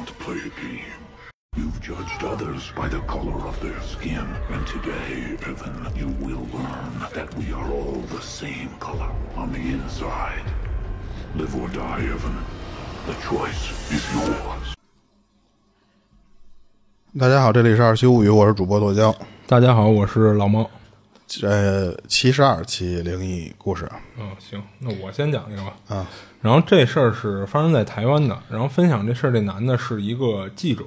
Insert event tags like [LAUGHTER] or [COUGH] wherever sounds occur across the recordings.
want to play a game. You've judged others by the color of their skin, and today, Evan, you will learn that we are all the same color on the inside. Live or die, Evan. The choice is yours. 大家好，这里是二七物语，我是主播剁椒。大家好，我是老猫。 呃，七十二期灵异故事，嗯，行，那我先讲一个吧。啊，然后这事儿是发生在台湾的，然后分享这事儿这男的是一个记者，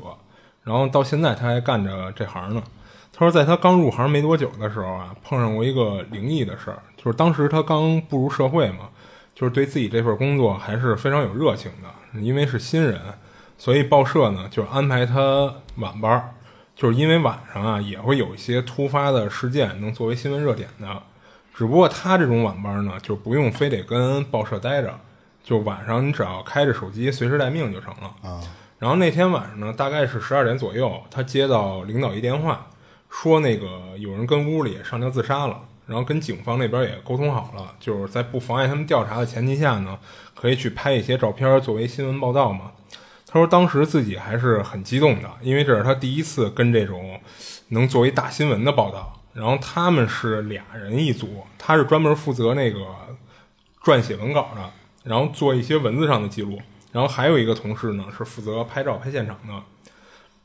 然后到现在他还干着这行呢。他说，在他刚入行没多久的时候啊，碰上过一个灵异的事儿，就是当时他刚步入社会嘛，就是对自己这份工作还是非常有热情的，因为是新人，所以报社呢就安排他晚班儿。就是因为晚上啊也会有一些突发的事件能作为新闻热点的，只不过他这种晚班呢就不用非得跟报社待着，就晚上你只要开着手机随时待命就成了啊。然后那天晚上呢，大概是十二点左右，他接到领导一电话，说那个有人跟屋里上吊自杀了，然后跟警方那边也沟通好了，就是在不妨碍他们调查的前提下呢，可以去拍一些照片作为新闻报道嘛。他说：“当时自己还是很激动的，因为这是他第一次跟这种能作为大新闻的报道。然后他们是俩人一组，他是专门负责那个撰写文稿的，然后做一些文字上的记录。然后还有一个同事呢，是负责拍照、拍现场的。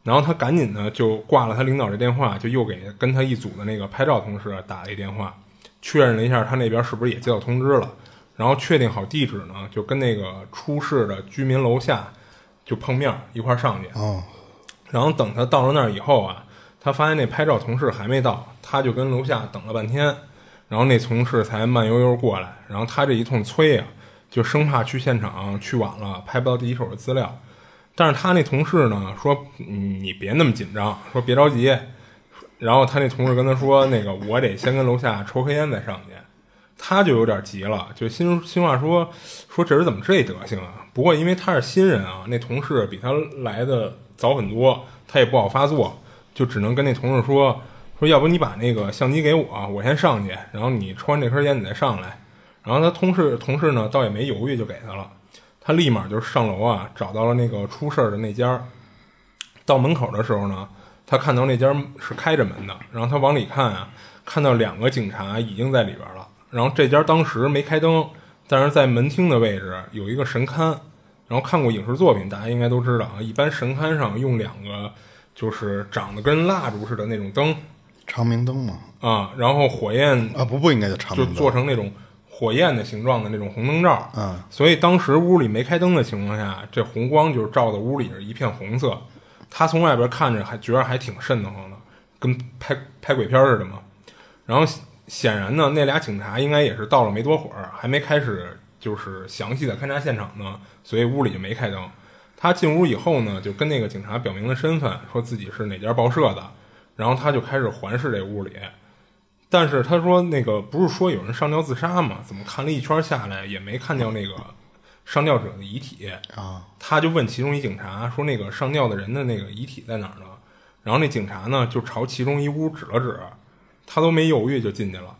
然后他赶紧呢就挂了他领导这电话，就又给跟他一组的那个拍照同事打了一电话，确认了一下他那边是不是也接到通知了。然后确定好地址呢，就跟那个出事的居民楼下。”就碰面一块上去，然后等他到了那儿以后啊，他发现那拍照同事还没到，他就跟楼下等了半天，然后那同事才慢悠悠过来，然后他这一通催呀，就生怕去现场去晚了拍不到第一手的资料，但是他那同事呢说，你别那么紧张，说别着急，然后他那同事跟他说，那个我得先跟楼下抽根烟再上去。他就有点急了，就心心话说说这人怎么这德行啊？不过因为他是新人啊，那同事比他来的早很多，他也不好发作，就只能跟那同事说说，要不你把那个相机给我，我先上去，然后你抽完这根烟你再上来。然后他同事同事呢倒也没犹豫就给他了，他立马就上楼啊，找到了那个出事儿的那家。到门口的时候呢，他看到那家是开着门的，然后他往里看啊，看到两个警察已经在里边了。然后这家当时没开灯，但是在门厅的位置有一个神龛。然后看过影视作品，大家应该都知道啊，一般神龛上用两个就是长得跟蜡烛似的那种灯，长明灯嘛。啊，然后火焰啊不不应该叫长明灯，就做成那种火焰的形状的那种红灯罩。嗯，所以当时屋里没开灯的情况下，这红光就是照的屋里是一片红色。他从外边看着还觉得还挺瘆得慌的，跟拍拍鬼片似的嘛。然后。显然呢，那俩警察应该也是到了没多会儿，还没开始就是详细的勘察现场呢，所以屋里就没开灯。他进屋以后呢，就跟那个警察表明了身份，说自己是哪家报社的，然后他就开始环视这屋里。但是他说那个不是说有人上吊自杀吗？怎么看了一圈下来也没看见那个上吊者的遗体啊？他就问其中一警察说：“那个上吊的人的那个遗体在哪儿呢？”然后那警察呢就朝其中一屋指了指。他都没犹豫就进去了，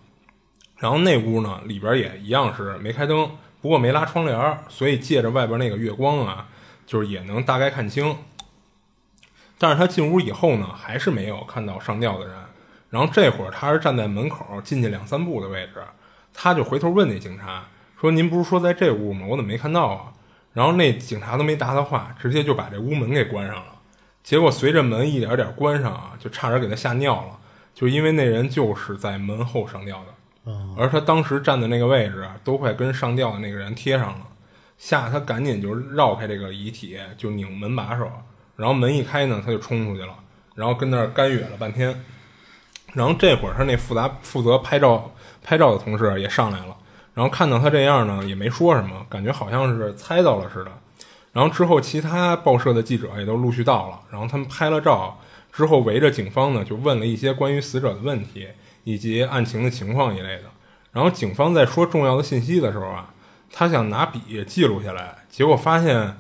然后那屋呢里边也一样是没开灯，不过没拉窗帘，所以借着外边那个月光啊，就是也能大概看清。但是他进屋以后呢，还是没有看到上吊的人。然后这会儿他是站在门口进去两三步的位置，他就回头问那警察说：“您不是说在这屋吗？我怎么没看到啊？”然后那警察都没答他话，直接就把这屋门给关上了。结果随着门一点点关上啊，就差点给他吓尿了。就因为那人就是在门后上吊的，而他当时站的那个位置都快跟上吊的那个人贴上了，吓得他赶紧就绕开这个遗体，就拧门把手，然后门一开呢，他就冲出去了，然后跟那儿干哕了半天，然后这会儿他那负责负责拍照拍照的同事也上来了，然后看到他这样呢，也没说什么，感觉好像是猜到了似的，然后之后其他报社的记者也都陆续到了，然后他们拍了照。之后围着警方呢，就问了一些关于死者的问题。以及案情的情况一类的。然后警方在说重要的信息的时候啊，他想拿笔记录下来，结果发现，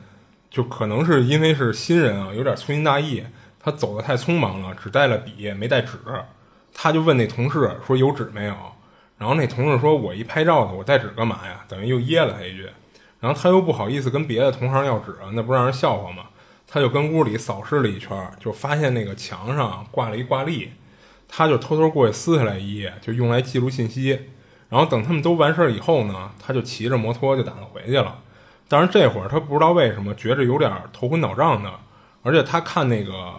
就可能是因为是新人啊，有点粗心大意，他走的太匆忙了，只带了笔没带纸。他就问那同事说有纸没有？然后那同事说我一拍照的，我带纸干嘛呀？等于又噎了他一句。然后他又不好意思跟别的同行要纸，那不让人笑话吗？他就跟屋里扫视了一圈，就发现那个墙上挂了一挂历，他就偷偷过去撕下来一页，就用来记录信息。然后等他们都完事儿以后呢，他就骑着摩托就打算回去了。但是这会儿他不知道为什么觉着有点头昏脑胀的，而且他看那个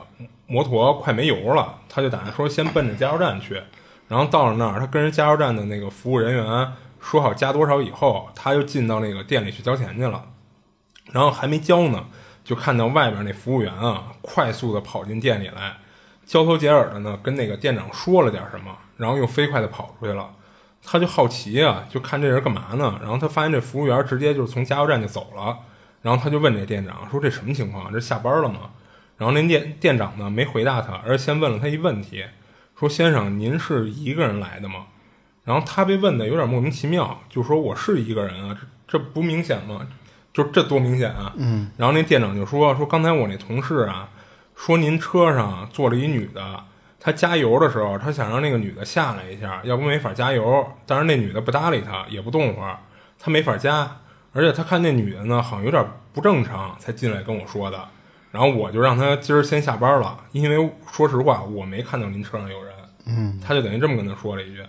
摩托快没油了，他就打算说先奔着加油站去。然后到了那儿，他跟人加油站的那个服务人员说好加多少以后，他又进到那个店里去交钱去了。然后还没交呢，就看到外边那服务员啊，快速的跑进店里来，交头接耳的呢跟那个店长说了点什么，然后又飞快的跑出去了。他就好奇啊，就看这人干嘛呢？然后他发现这服务员直接就从加油站就走了，然后他就问这店长说：“这什么情况？这下班了吗？”然后那店店长呢没回答他，而先问了他一问题，说：“先生，您是一个人来的吗？”然后他被问的有点莫名其妙，就说：“我是一个人啊，这这不明显吗？就这多明显啊！”嗯。然后那店长就说：“说刚才我那同事啊，说您车上坐了一女的。”他加油的时候，他想让那个女的下来一下，要不没法加油。但是那女的不搭理他，也不动会儿，他没法加。而且他看那女的呢，好像有点不正常，才进来跟我说的。然后我就让他今儿先下班了，因为说实话，我没看到您车上有人。嗯，他就等于这么跟他说了一句。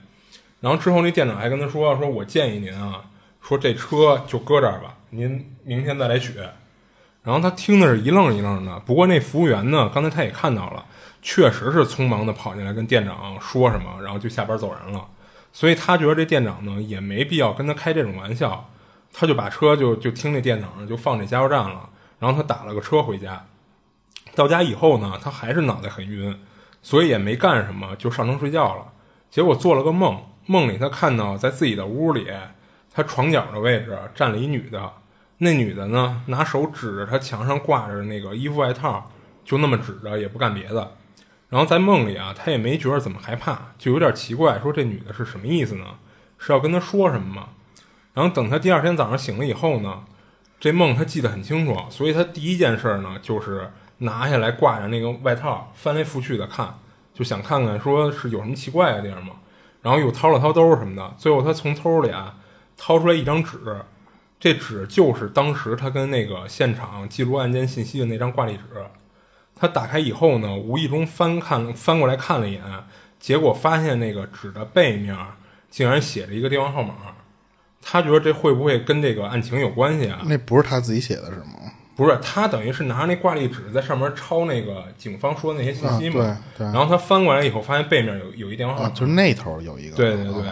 然后之后那店长还跟他说：“说我建议您啊，说这车就搁这儿吧，您明天再来取。”然后他听的是一愣一愣的。不过那服务员呢，刚才他也看到了。确实是匆忙的跑进来跟店长说什么，然后就下班走人了。所以他觉得这店长呢也没必要跟他开这种玩笑，他就把车就就听那店长就放这加油站了，然后他打了个车回家。到家以后呢，他还是脑袋很晕，所以也没干什么，就上床睡觉了。结果做了个梦，梦里他看到在自己的屋里，他床角的位置站了一女的，那女的呢拿手指着他墙上挂着那个衣服外套，就那么指着，也不干别的。然后在梦里啊，他也没觉得怎么害怕，就有点奇怪，说这女的是什么意思呢？是要跟他说什么吗？然后等他第二天早上醒了以后呢，这梦他记得很清楚，所以他第一件事呢就是拿下来挂着那个外套，翻来覆去的看，就想看看说是有什么奇怪的地方吗？然后又掏了掏兜什么的，最后他从兜里啊掏出来一张纸，这纸就是当时他跟那个现场记录案件信息的那张挂历纸。他打开以后呢，无意中翻看翻过来看了一眼，结果发现那个纸的背面竟然写着一个电话号码。他觉得这会不会跟这个案情有关系啊？那不是他自己写的是吗？不是，他等于是拿那挂历纸在上面抄那个警方说的那些信息嘛。对对。然后他翻过来以后，发现背面有有一电话号码，就是那头有一个。对对对。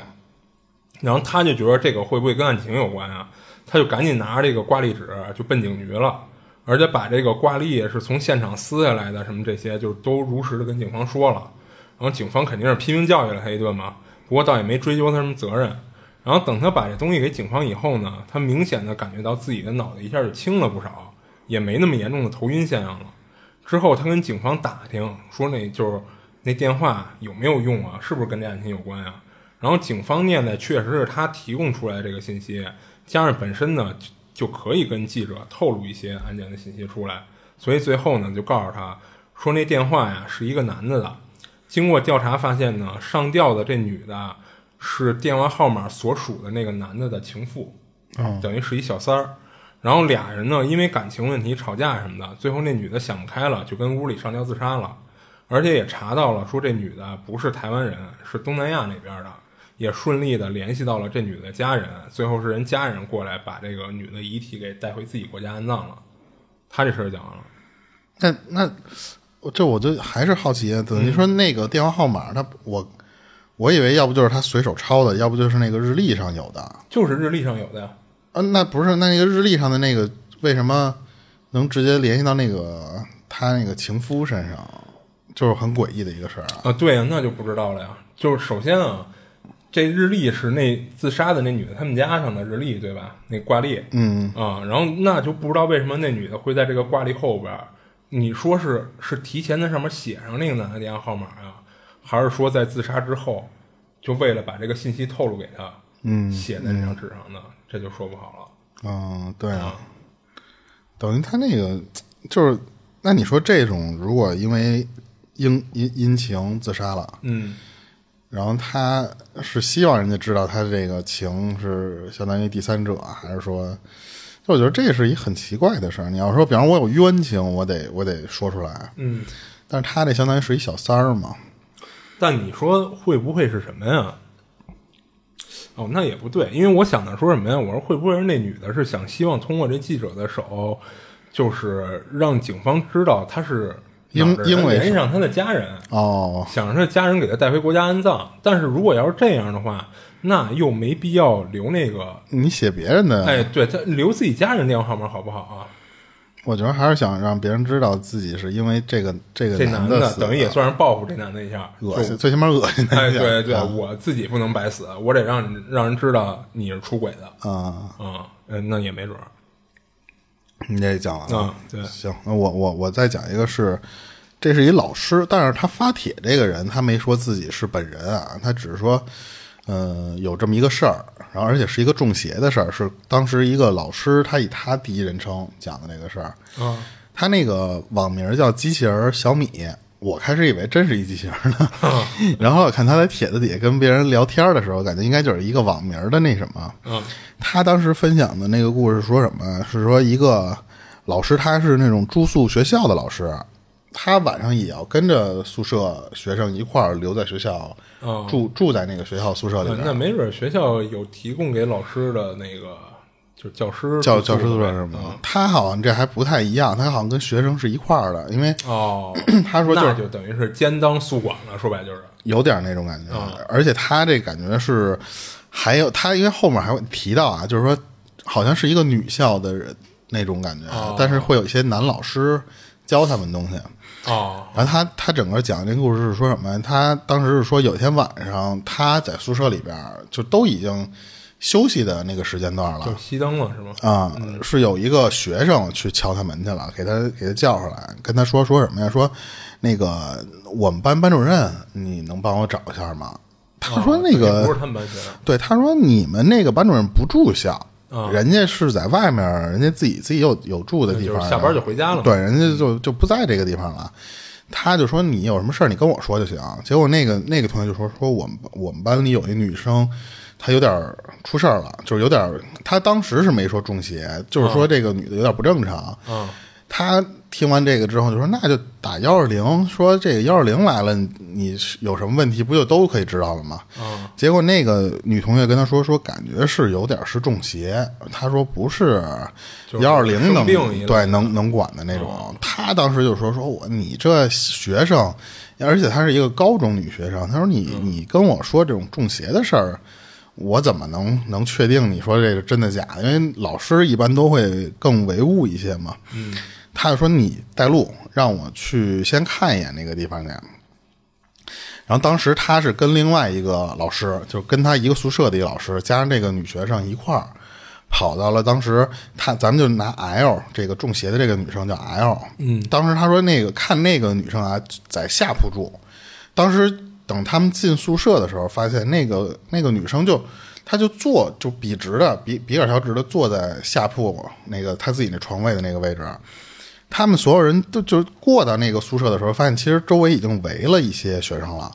然后他就觉得这个会不会跟案情有关啊？他就赶紧拿着这个挂历纸就奔警局了。而且把这个挂历是从现场撕下来的，什么这些就都如实的跟警方说了，然后警方肯定是批评教育了他一顿嘛，不过倒也没追究他什么责任。然后等他把这东西给警方以后呢，他明显的感觉到自己的脑袋一下就轻了不少，也没那么严重的头晕现象了。之后他跟警方打听说，那就是那电话有没有用啊？是不是跟这案情有关啊？然后警方念的确实是他提供出来这个信息，加上本身呢。就可以跟记者透露一些案件的信息出来，所以最后呢，就告诉他说那电话呀是一个男的的。经过调查发现呢，上吊的这女的是电话号码所属的那个男的的情妇，等于是一小三儿。然后俩人呢因为感情问题吵架什么的，最后那女的想不开了，就跟屋里上吊自杀了。而且也查到了说这女的不是台湾人，是东南亚那边的。也顺利的联系到了这女的家人，最后是人家人过来把这个女的遗体给带回自己国家安葬了。他这事儿讲完了。那那这我就还是好奇，等于说那个电话号码，他我我以为要不就是他随手抄的，要不就是那个日历上有的，就是日历上有的呀。啊，那不是那那个日历上的那个为什么能直接联系到那个他那个情夫身上，就是很诡异的一个事儿啊。啊，对呀，那就不知道了呀。就是首先啊。这日历是那自杀的那女的他们家上的日历，对吧？那挂历，嗯啊，然后那就不知道为什么那女的会在这个挂历后边。你说是是提前在上面写上那个男的电话号码啊，还是说在自杀之后，就为了把这个信息透露给他，嗯，写在那张纸上的，这就说不好了。嗯，对啊，等于他那个就是，那你说这种如果因为因因因情自杀了，嗯。然后他是希望人家知道他这个情是相当于第三者，还是说，就我觉得这是一很奇怪的事儿。你要说，比方我有冤情，我得我得说出来，嗯，但是他这相当于是一小三儿嘛，但你说会不会是什么呀？哦，那也不对，因为我想的说什么呀？我说会不会是那女的是想希望通过这记者的手，就是让警方知道她是因因为联系上他的家人，哦，想让他的家人给他带回国家安葬。但是如果要是这样的话，那又没必要留那个，你写别人的，哎，对他留自己家人电话号码好不好啊？我觉得还是想让别人知道自己是因为这个这个这男的等于也算是报复这男的一下，恶心，最起码恶心他哎，一下。对对，啊我自己不能白死，我得让让人知道你是出轨的啊，啊，嗯，那也没准儿你这讲完了嗯对。行，那我我我再讲一个是，这是一老师，但是他发帖这个人他没说自己是本人啊，他只是说，呃，有这么一个事儿，然后而且是一个中邪的事儿，是当时一个老师他以他第一人称讲的这个事儿，啊。他那个网名叫机器人小米，我开始以为真是一机器人呢，[LAUGHS] 然后我看他在帖子底下跟别人聊天的时候，感觉应该就是一个网名的那什么。嗯。他当时分享的那个故事说什么？是说一个老师，他是那种住宿学校的老师，他晚上也要跟着宿舍学生一块儿留在学校，哦住住在那个学校宿舍里那没准学校有提供给老师的那个，就是教师教教师宿舍呗是吗？他好像这还不太一样，他好像跟学生是一块儿的，因为哦，[CLEARS THROAT] 他说就是那就等于是兼当宿管了，说白就是有点那种感觉，啊而且他这感觉是，还有他因为后面还会提到啊，就是说好像是一个女校的人那种感觉，哦但是会有一些男老师教他们东西。哦然后他他整个讲这个故事是说什么？他当时是说有一天晚上他在宿舍里边就都已经休息的那个时间段了就，熄灯了是吗？啊、是有一个学生去敲他门去了，给他给他叫出来，跟他说说什么呀？说那个我们班班主任，你能帮我找一下吗？他说那个、不是他们班学生对，他说你们那个班主任不住校，啊人家是在外面，人家自己自己有有住的地方，就是下班就回家了对，人家就就不在这个地方了。他就说你有什么事儿你跟我说就行。结果那个那个同学就说说我们我们班里有一女生，她有点儿出事儿了，就是有点儿，她当时是没说中邪，就是说这个女的有点不正常。嗯他听完这个之后就说：“那就打幺二零，说这个幺二零来了，你你有什么问题不就都可以知道了吗？”嗯结果那个女同学跟他说说，感觉是有点是中邪。他说不是就是幺二零能对能能管的那种。他当时就说说我你这学生，而且她是一个高中女学生。他说你你跟我说这种中邪的事儿。我怎么能能确定你说这个真的假的？因为老师一般都会更唯物一些嘛。嗯，他就说你带路，让我去先看一眼那个地方去。然后当时他是跟另外一个老师，就是跟他一个宿舍的一个老师，加上这个女学生一块儿，跑到了当时他咱们就拿 L 这个中邪的这个女生叫 L，嗯，当时他说那个看那个女生啊在下铺住，当时等他们进宿舍的时候，发现那个那个女生就她就坐就笔直的笔笔杆条直的坐在下铺那个她自己那床位的那个位置，他们所有人都就过到那个宿舍的时候，发现其实周围已经围了一些学生了。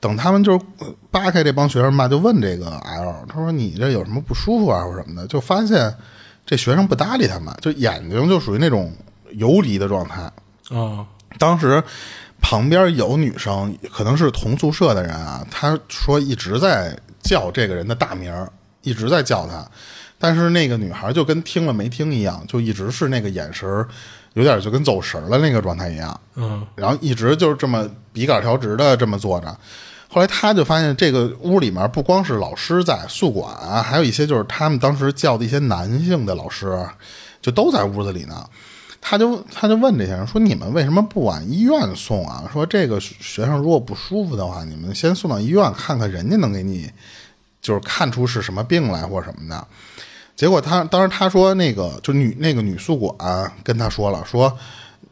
等他们就是呃扒开这帮学生吧，就问这个 L，他说你这有什么不舒服啊或者什么的，就发现这学生不搭理他们，就眼睛就属于那种游离的状态。啊当时旁边有女生，可能是同宿舍的人啊，她说一直在叫这个人的大名，一直在叫他，但是那个女孩就跟听了没听一样，就一直是那个眼神，有点就跟走神了那个状态一样，嗯然后一直就是这么笔杆调直的这么坐着。后来他就发现这个屋里面不光是老师在宿管啊，还有一些就是他们当时叫的一些男性的老师，就都在屋子里呢。他就他就问这些人说：“你们为什么不往医院送啊？说这个学生如果不舒服的话，你们先送到医院看看，人家能给你就是看出是什么病来或什么的。”结果他当时他说那个就女那个女宿管跟他说了，说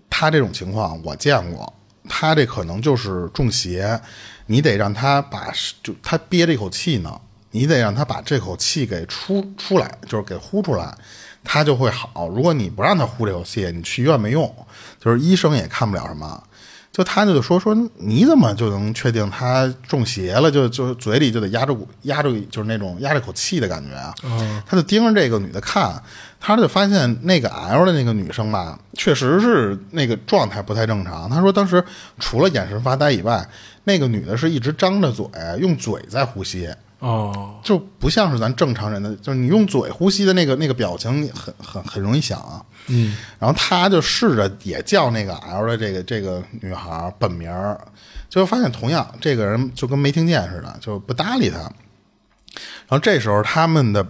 他这种情况我见过，他这可能就是中邪，你得让他把就他憋着一口气呢，你得让他把这口气给出出来，就是给呼出来，他就会好。如果你不让他呼这口气，你去医院没用，就是医生也看不了什么。就他就说说你怎么就能确定他中邪了？就就嘴里就得压着股压着就是那种压着口气的感觉啊。他就盯着这个女的看，他就发现那个 L 的那个女生吧，确实是那个状态不太正常。他说当时除了眼神发呆以外，那个女的是一直张着嘴，用嘴在呼吸。哦，就不像是咱正常人的，就是你用嘴呼吸的那个那个表情很很很容易想啊。嗯，然后他就试着也叫那个 L 的这个这个女孩本名儿，结果发现同样这个人就跟没听见似的，就不搭理他。然后这时候他们的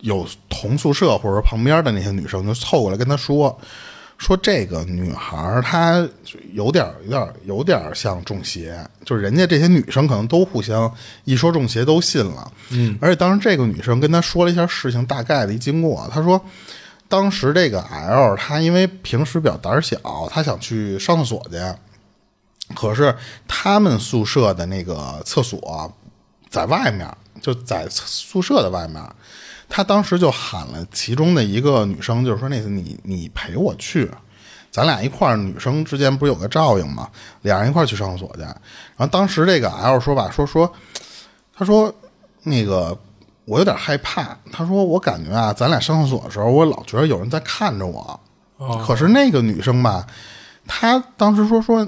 有同宿舍或者旁边的那些女生就凑过来跟他说。说这个女孩她有点有点有点像中邪，就是人家这些女生可能都互相一说中邪都信了，嗯，而且当时这个女生跟他说了一下事情大概的一经过，她说当时这个 L 他因为平时比较胆小，他想去上厕所去，可是他们宿舍的那个厕所在外面，就在宿舍的外面。他当时就喊了其中的一个女生，就是说那次你你陪我去，咱俩一块儿，女生之间不是有个照应吗？俩人一块儿去上厕所去。然后当时这个 L 说吧，说说，他说那个我有点害怕。他说我感觉啊，咱俩上厕所的时候，我老觉得有人在看着我。可是那个女生吧，她当时说说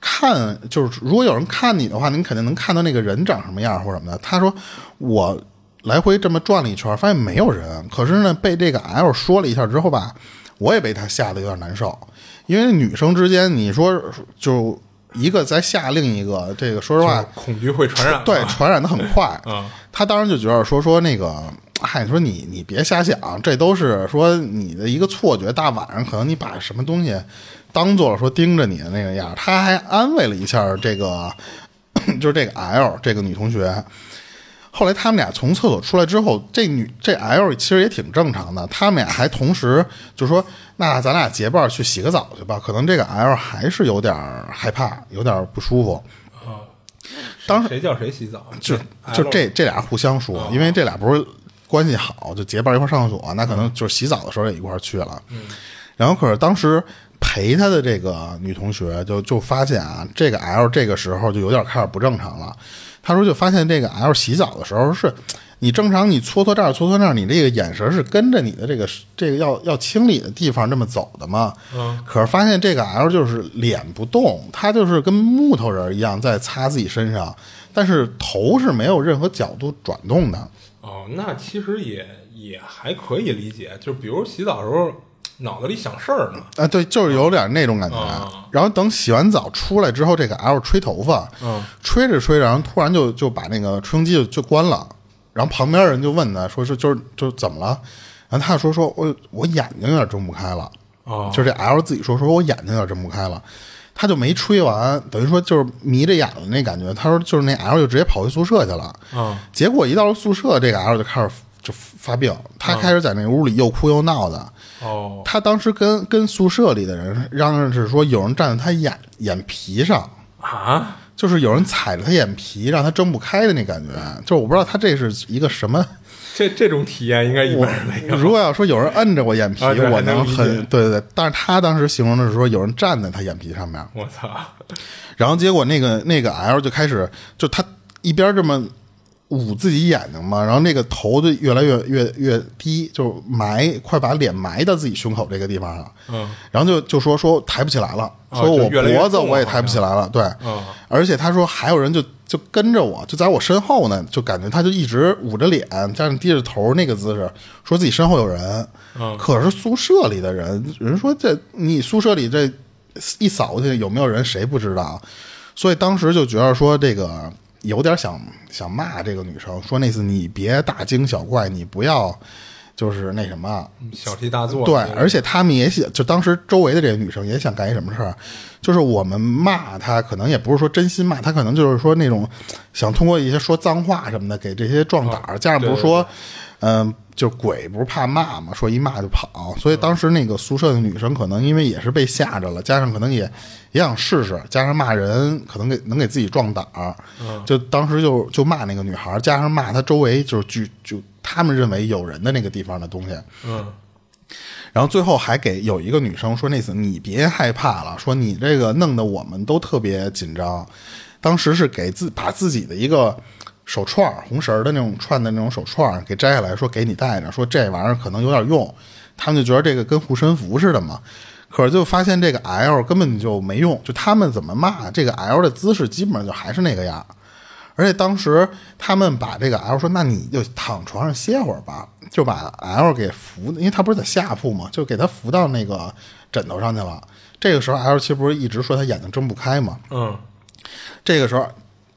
看，就是如果有人看你的话，你肯定能看到那个人长什么样或者什么的。他说我。来回这么转了一圈，发现没有人。可是呢，被这个 L 说了一下之后吧，我也被他吓得有点难受。因为女生之间，你说就一个在吓另一个，这个说实话，恐惧会传染，对，传染的很快。[LAUGHS] 他当时就觉得说说那个，嗨，说你你别瞎想，这都是说你的一个错觉。大晚上可能你把什么东西当做了说盯着你的那个样。他还安慰了一下这个，[COUGHS] 就是这个 L 这个女同学。后来他们俩从厕所出来之后，这女这 L 其实也挺正常的。他们俩还同时就说：“那咱俩结伴去洗个澡去吧。”可能这个 L 还是有点害怕，有点不舒服。啊，当时谁叫谁洗澡？就就这这俩互相说，因为这俩不是关系好，就结伴一块上厕所，那可能就是洗澡的时候也一块去了。嗯，然后可是当时陪他的这个女同学就就发现啊，这个 L 这个时候就有点开始不正常了。他说：“就发现这个 L 洗澡的时候，是你正常你搓搓这儿搓搓那儿，你这个眼神是跟着你的这个这个要要清理的地方这么走的嘛？嗯。可是发现这个 L 就是脸不动，他就是跟木头人一样在擦自己身上，但是头是没有任何角度转动的。哦，那其实也也还可以理解，就比如洗澡的时候。”脑子里想事儿呢？啊，对，就是有点那种感觉。然后等洗完澡出来之后，这个 L 吹头发，嗯，吹着吹着，然后突然就就把那个吹风机就就关了。然后旁边人就问他，说是就是就怎么了？然后他说说我我眼睛有点睁不开了。哦，就这 L 自己说说我眼睛有点睁不开了。他就没吹完，等于说就是迷着眼了那感觉。他说就是那 L 就直接跑回宿舍去了。嗯，结果一到了宿舍，这个 L 就开始就发病，他开始在那屋里又哭又闹的。哦，他当时跟跟宿舍里的人嚷嚷是说，有人站在他眼眼皮上啊，就是有人踩着他眼皮，让他睁不开的那感觉。就是我不知道他这是一个什么，这这种体验应该一般人没有。如果要说有人摁着我眼皮，我能很对对对。但是他当时形容的是说，有人站在他眼皮上面。我操！然后结果那个那个 L 就开始，就他一边这么。捂自己眼睛嘛，然后那个头就越来越越越低，就埋，快把脸埋到自己胸口这个地方了。嗯，然后就就说说抬不起来了，说我脖子我也抬不起来了。对，嗯，而且他说还有人就就跟着我，就在我身后呢，就感觉他就一直捂着脸，加上低着头那个姿势，说自己身后有人。嗯，可是宿舍里的人，人说这你宿舍里这一扫去有没有人，谁不知道？所以当时就觉得说这个。有点想想骂这个女生，说那次你别大惊小怪，你不要就是那什么小题大做。对，而且他们也想，就当时周围的这些女生也想干一什么事儿，就是我们骂他，可能也不是说真心骂他，可能就是说那种想通过一些说脏话什么的给这些壮胆儿，加上不是说，嗯。就鬼不是怕骂嘛，说一骂就跑，所以当时那个宿舍的女生可能因为也是被吓着了，加上可能也也想试试，加上骂人可能给能给自己壮胆儿，就当时就就骂那个女孩，加上骂她周围就是就就他们认为有人的那个地方的东西，嗯，然后最后还给有一个女生说：“那次你别害怕了，说你这个弄得我们都特别紧张。”当时是给自把自己的一个手串儿红绳儿的那种串的那种手串儿给摘下来，说给你戴着，说这玩意儿可能有点用。他们就觉得这个跟护身符似的嘛。可是就发现这个 L 根本就没用，就他们怎么骂这个 L 的姿势，基本上就还是那个样。而且当时他们把这个 L 说：“那你就躺床上歇会儿吧。”就把 L 给扶，因为他不是在下铺嘛，就给他扶到那个枕头上去了。这个时候 L 其实不是一直说他眼睛睁不开嘛？嗯这个时候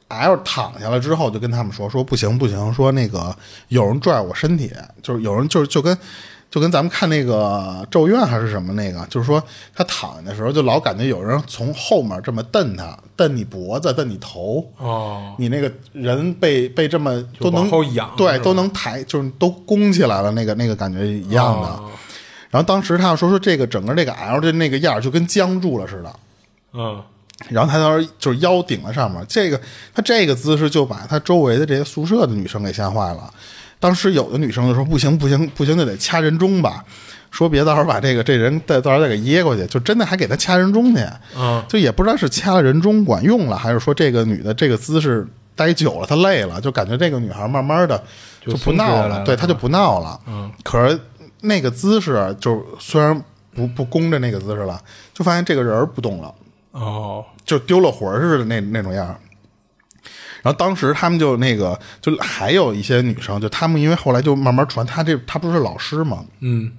，L 躺下了之后，就跟他们说：“说不行不行，说那个有人拽我身体，就是有人就是就跟就跟咱们看那个《咒怨》还是什么那个，就是说他躺下的时候，就老感觉有人从后面这么蹬他，蹬你脖子，蹬你头，哦，你那个人被被这么都能仰对，都能抬，就是都弓起来了，那个那个感觉一样的。哦然后当时他说说这个整个这个 L 的那个样就跟僵住了似的。嗯然后他当时就是腰顶在上面，这个他这个姿势就把他周围的这些宿舍的女生给吓坏了。当时有的女生就说：“不行不行不行，就得掐人中吧，说别到时候把这个这人再到时候再给噎过去。”就真的还给他掐人中去，嗯就也不知道是掐了人中管用了，还是说这个女的这个姿势待久了她累了，就感觉这个女孩慢慢的就不闹了，对，她就不闹了。嗯，可是那个姿势就虽然不不弓着那个姿势了，就发现这个人不动了。哦就丢了魂儿似的那那种样儿。然后当时他们就那个，就还有一些女生，就他们因为后来就慢慢传，他这他不是老师嘛，嗯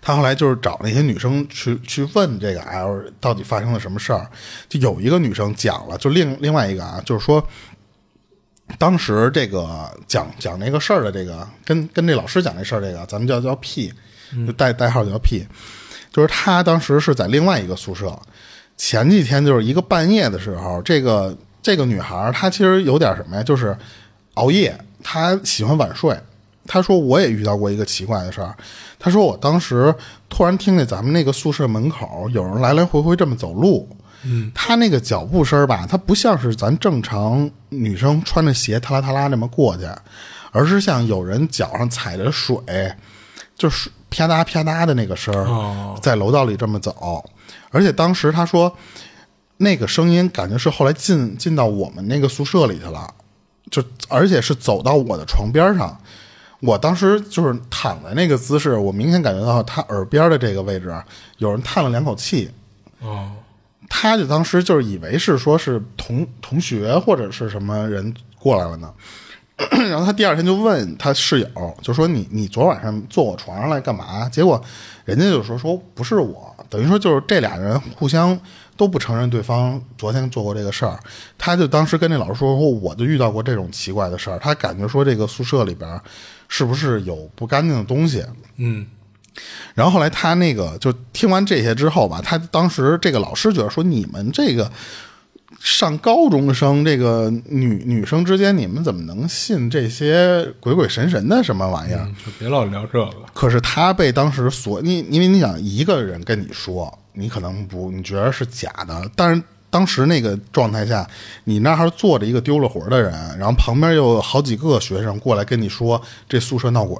他后来就是找那些女生去去问这个 L 到底发生了什么事儿。就有一个女生讲了，就另另外一个啊，就是说，当时这个讲讲那个事儿的这个，跟跟这老师讲这事儿这个，咱们叫叫 P，就代代号叫 P，就是他当时是在另外一个宿舍。前几天就是一个半夜的时候，这个这个女孩她其实有点什么呀，就是熬夜，她喜欢晚睡。她说我也遇到过一个奇怪的事儿，她说我当时突然听见咱们那个宿舍门口有人来来回回这么走路，嗯，她那个脚步声儿吧，它不像是咱正常女生穿着鞋踏啦踏啦那么过去，而是像有人脚上踩着水，就是啪嗒啪嗒的那个声在楼道里这么走。而且当时他说，那个声音感觉是后来进进到我们那个宿舍里去了，就而且是走到我的床边上。我当时就是躺在那个姿势，我明显感觉到他耳边的这个位置有人叹了两口气。哦他就当时就是以为是说是同同学或者是什么人过来了呢，[CLEARS THROAT] 然后他第二天就问他室友，就说你你昨晚上坐我床上来干嘛？结果人家就说说不是我，等于说就是这俩人互相都不承认对方昨天做过这个事儿。他就当时跟那老师说说我就遇到过这种奇怪的事儿，他感觉说这个宿舍里边是不是有不干净的东西？嗯然后后来他那个就听完这些之后吧，他当时这个老师觉得说你们这个上高中生这个女女生之间，你们怎么能信这些鬼鬼神神的什么玩意儿？嗯，就别老聊这个。可是他被当时所你因为你想一个人跟你说，你可能不你觉得是假的，但是当时那个状态下，你那儿坐着一个丢了魂的人，然后旁边又有好几个学生过来跟你说这宿舍闹鬼，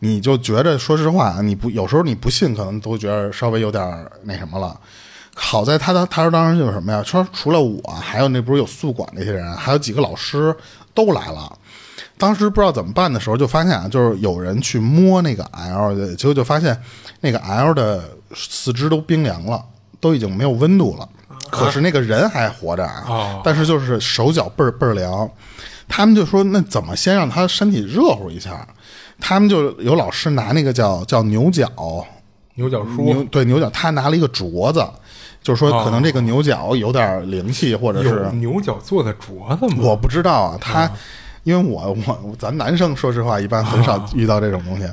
你就觉着说实话，你不有时候你不信，可能都觉得稍微有点那什么了。好在他当他说当时就是什么呀？说除了我，还有那不是有宿管那些人，还有几个老师都来了。当时不知道怎么办的时候，就发现啊，就是有人去摸那个 L 的，结果就发现那个 L 的四肢都冰凉了，都已经没有温度了。可是那个人还活着啊，哦但是就是手脚倍儿倍儿凉。他们就说，那怎么先让他身体热乎一下？他们就有老师拿那个叫叫牛角牛角牛梳对牛角，他拿了一个镯子，就是说可能这个牛角有点灵气，或者是牛角做的镯子吗？我不知道啊，他、因为我我咱男生说实话一般很少遇到这种东西。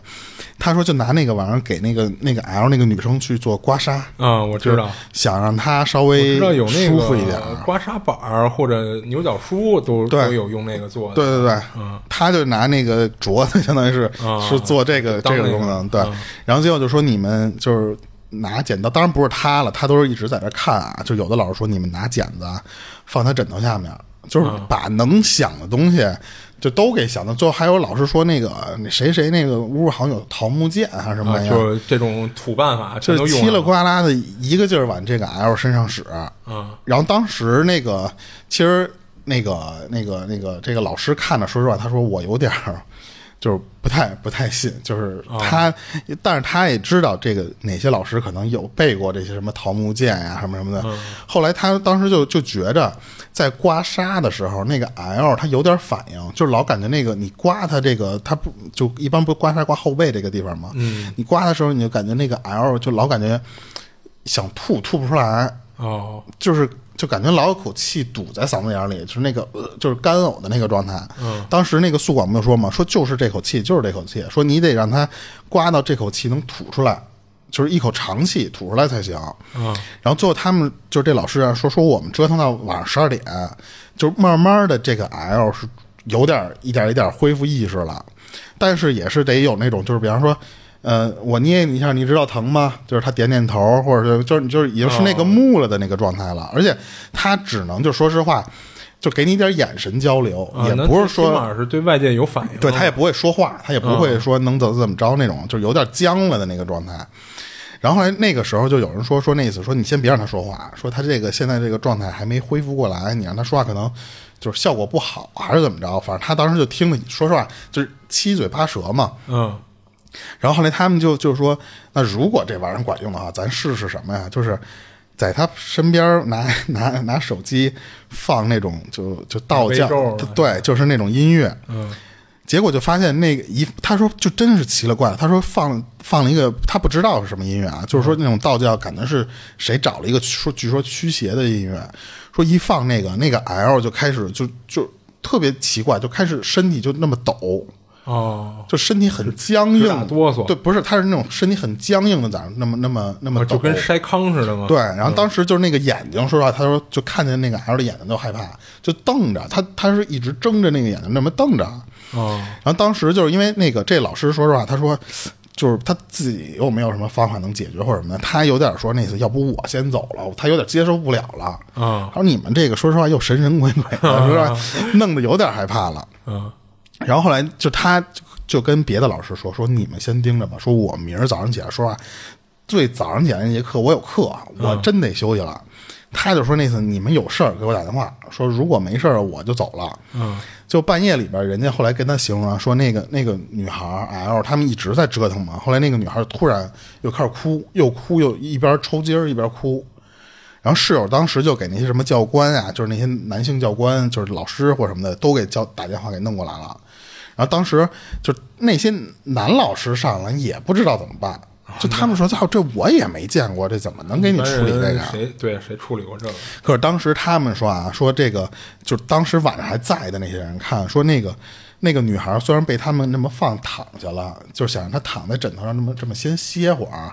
他说就拿那个玩意儿给那个那个 L 那个女生去做刮痧，啊，我知道，想让她稍微知道有那舒服一点。刮痧板儿或者牛角梳都都有用那个做的。对对对，嗯他就拿那个镯子，相当于是、啊是做这个这个功能，对。啊然后最后就说你们就是拿剪刀，当然不是他了，他都是一直在这看啊。就有的老师说你们拿剪子啊放他枕头下面，就是把能想的东西就都给想到。最后还有老师说那个那谁谁那个屋好像有桃木剑还是什么啊，玩意儿，就是这种土办法全就是叽里呱啦的一个劲儿往这个 L 身上使。嗯然后当时那个其实那个那个那个这个老师看着，说实话，他说我有点儿就是不太不太信，就是他，但是他也知道这个哪些老师可能有背过这些什么桃木剑呀、什么什么的。后来他当时就就觉着在刮痧的时候，那个 L 他有点反应，就是老感觉那个你刮他这个，他不就一般不刮痧刮后背这个地方吗？嗯，你刮的时候你就感觉那个 L 就老感觉想吐吐不出来，哦就是就感觉老有口气堵在嗓子眼里，就是那个、呃、就是干呕的那个状态。嗯，当时那个宿管不就说嘛，说就是这口气，就是这口气，说你得让他刮到这口气能吐出来，就是一口长气吐出来才行。嗯，然后最后他们就是这老师啊说说我们折腾到晚上十二点，就是慢慢的这个 L 是有点一点一点恢复意识了，但是也是得有那种就是比方说。呃，我捏你一下，你知道疼吗？就是他点点头，或者是就是就是已经是那个木了的那个状态了，而且他只能就说实话，就给你一点眼神交流，啊，也不是说码是对外界有反应，对他也不会说话，他也不会说能怎么怎么着那种，就是有点僵了的那个状态。然后后来那个时候就有人说说那意思说你先别让他说话，说他这个现在这个状态还没恢复过来，你让他说话可能就是效果不好还是怎么着，反正他当时就听了，说实话就是七嘴八舌嘛。嗯然后后来他们就就说，那如果这玩意儿管用的话，咱试试什么呀？就是在他身边拿 [LAUGHS] 拿拿手机放那种就就道教，对，就是那种音乐。嗯结果就发现那个一，他说就真是奇了怪了。他说放放了一个他不知道是什么音乐啊，就是说那种道教感觉是谁找了一个说据说驱邪的音乐，说一放那个那个 L 就开始就就特别奇怪，就开始身体就那么抖，哦，就身体很僵硬，哆嗦对，不是，他是那种身体很僵硬的，咋那么那么那么抖，就跟筛糠似的吗？对，然后当时就是那个眼睛，说实话，他说就看见那个 L 的眼睛都害怕，就瞪着他，他是一直睁着那个眼睛那么瞪着。哦然后当时就是因为那个这老师说实话，他说就是他自己又没有什么方法能解决或者什么的，他有点说那次要不我先走了，他有点接受不了了。啊他说你们这个说实话又神神鬼鬼的，[LAUGHS] 是吧？弄得有点害怕了。嗯然后后来就他就就跟别的老师说说你们先盯着吧，说我明儿早上起来说啊，最早上起来那节课我有课，我真得休息了。他就说那次你们有事儿给我打电话，说如果没事儿我就走了。嗯就半夜里边，人家后来跟他形容啊，说那个那个女孩 L 他们一直在折腾嘛，后来那个女孩突然又开始哭，又哭又一边抽筋儿一边哭。然后室友当时就给那些什么教官啊，就是那些男性教官，就是老师或什么的，都给叫打电话给弄过来了。然后当时就那些男老师上来也不知道怎么办，就他们说：“操，这我也没见过，这怎么能给你处理这个？”谁对谁处理过这个？可是当时他们说啊，说这个就是当时晚上还在的那些人看，说那个那个女孩虽然被他们那么放躺下了，就是想让她躺在枕头上，那么这么先歇会儿，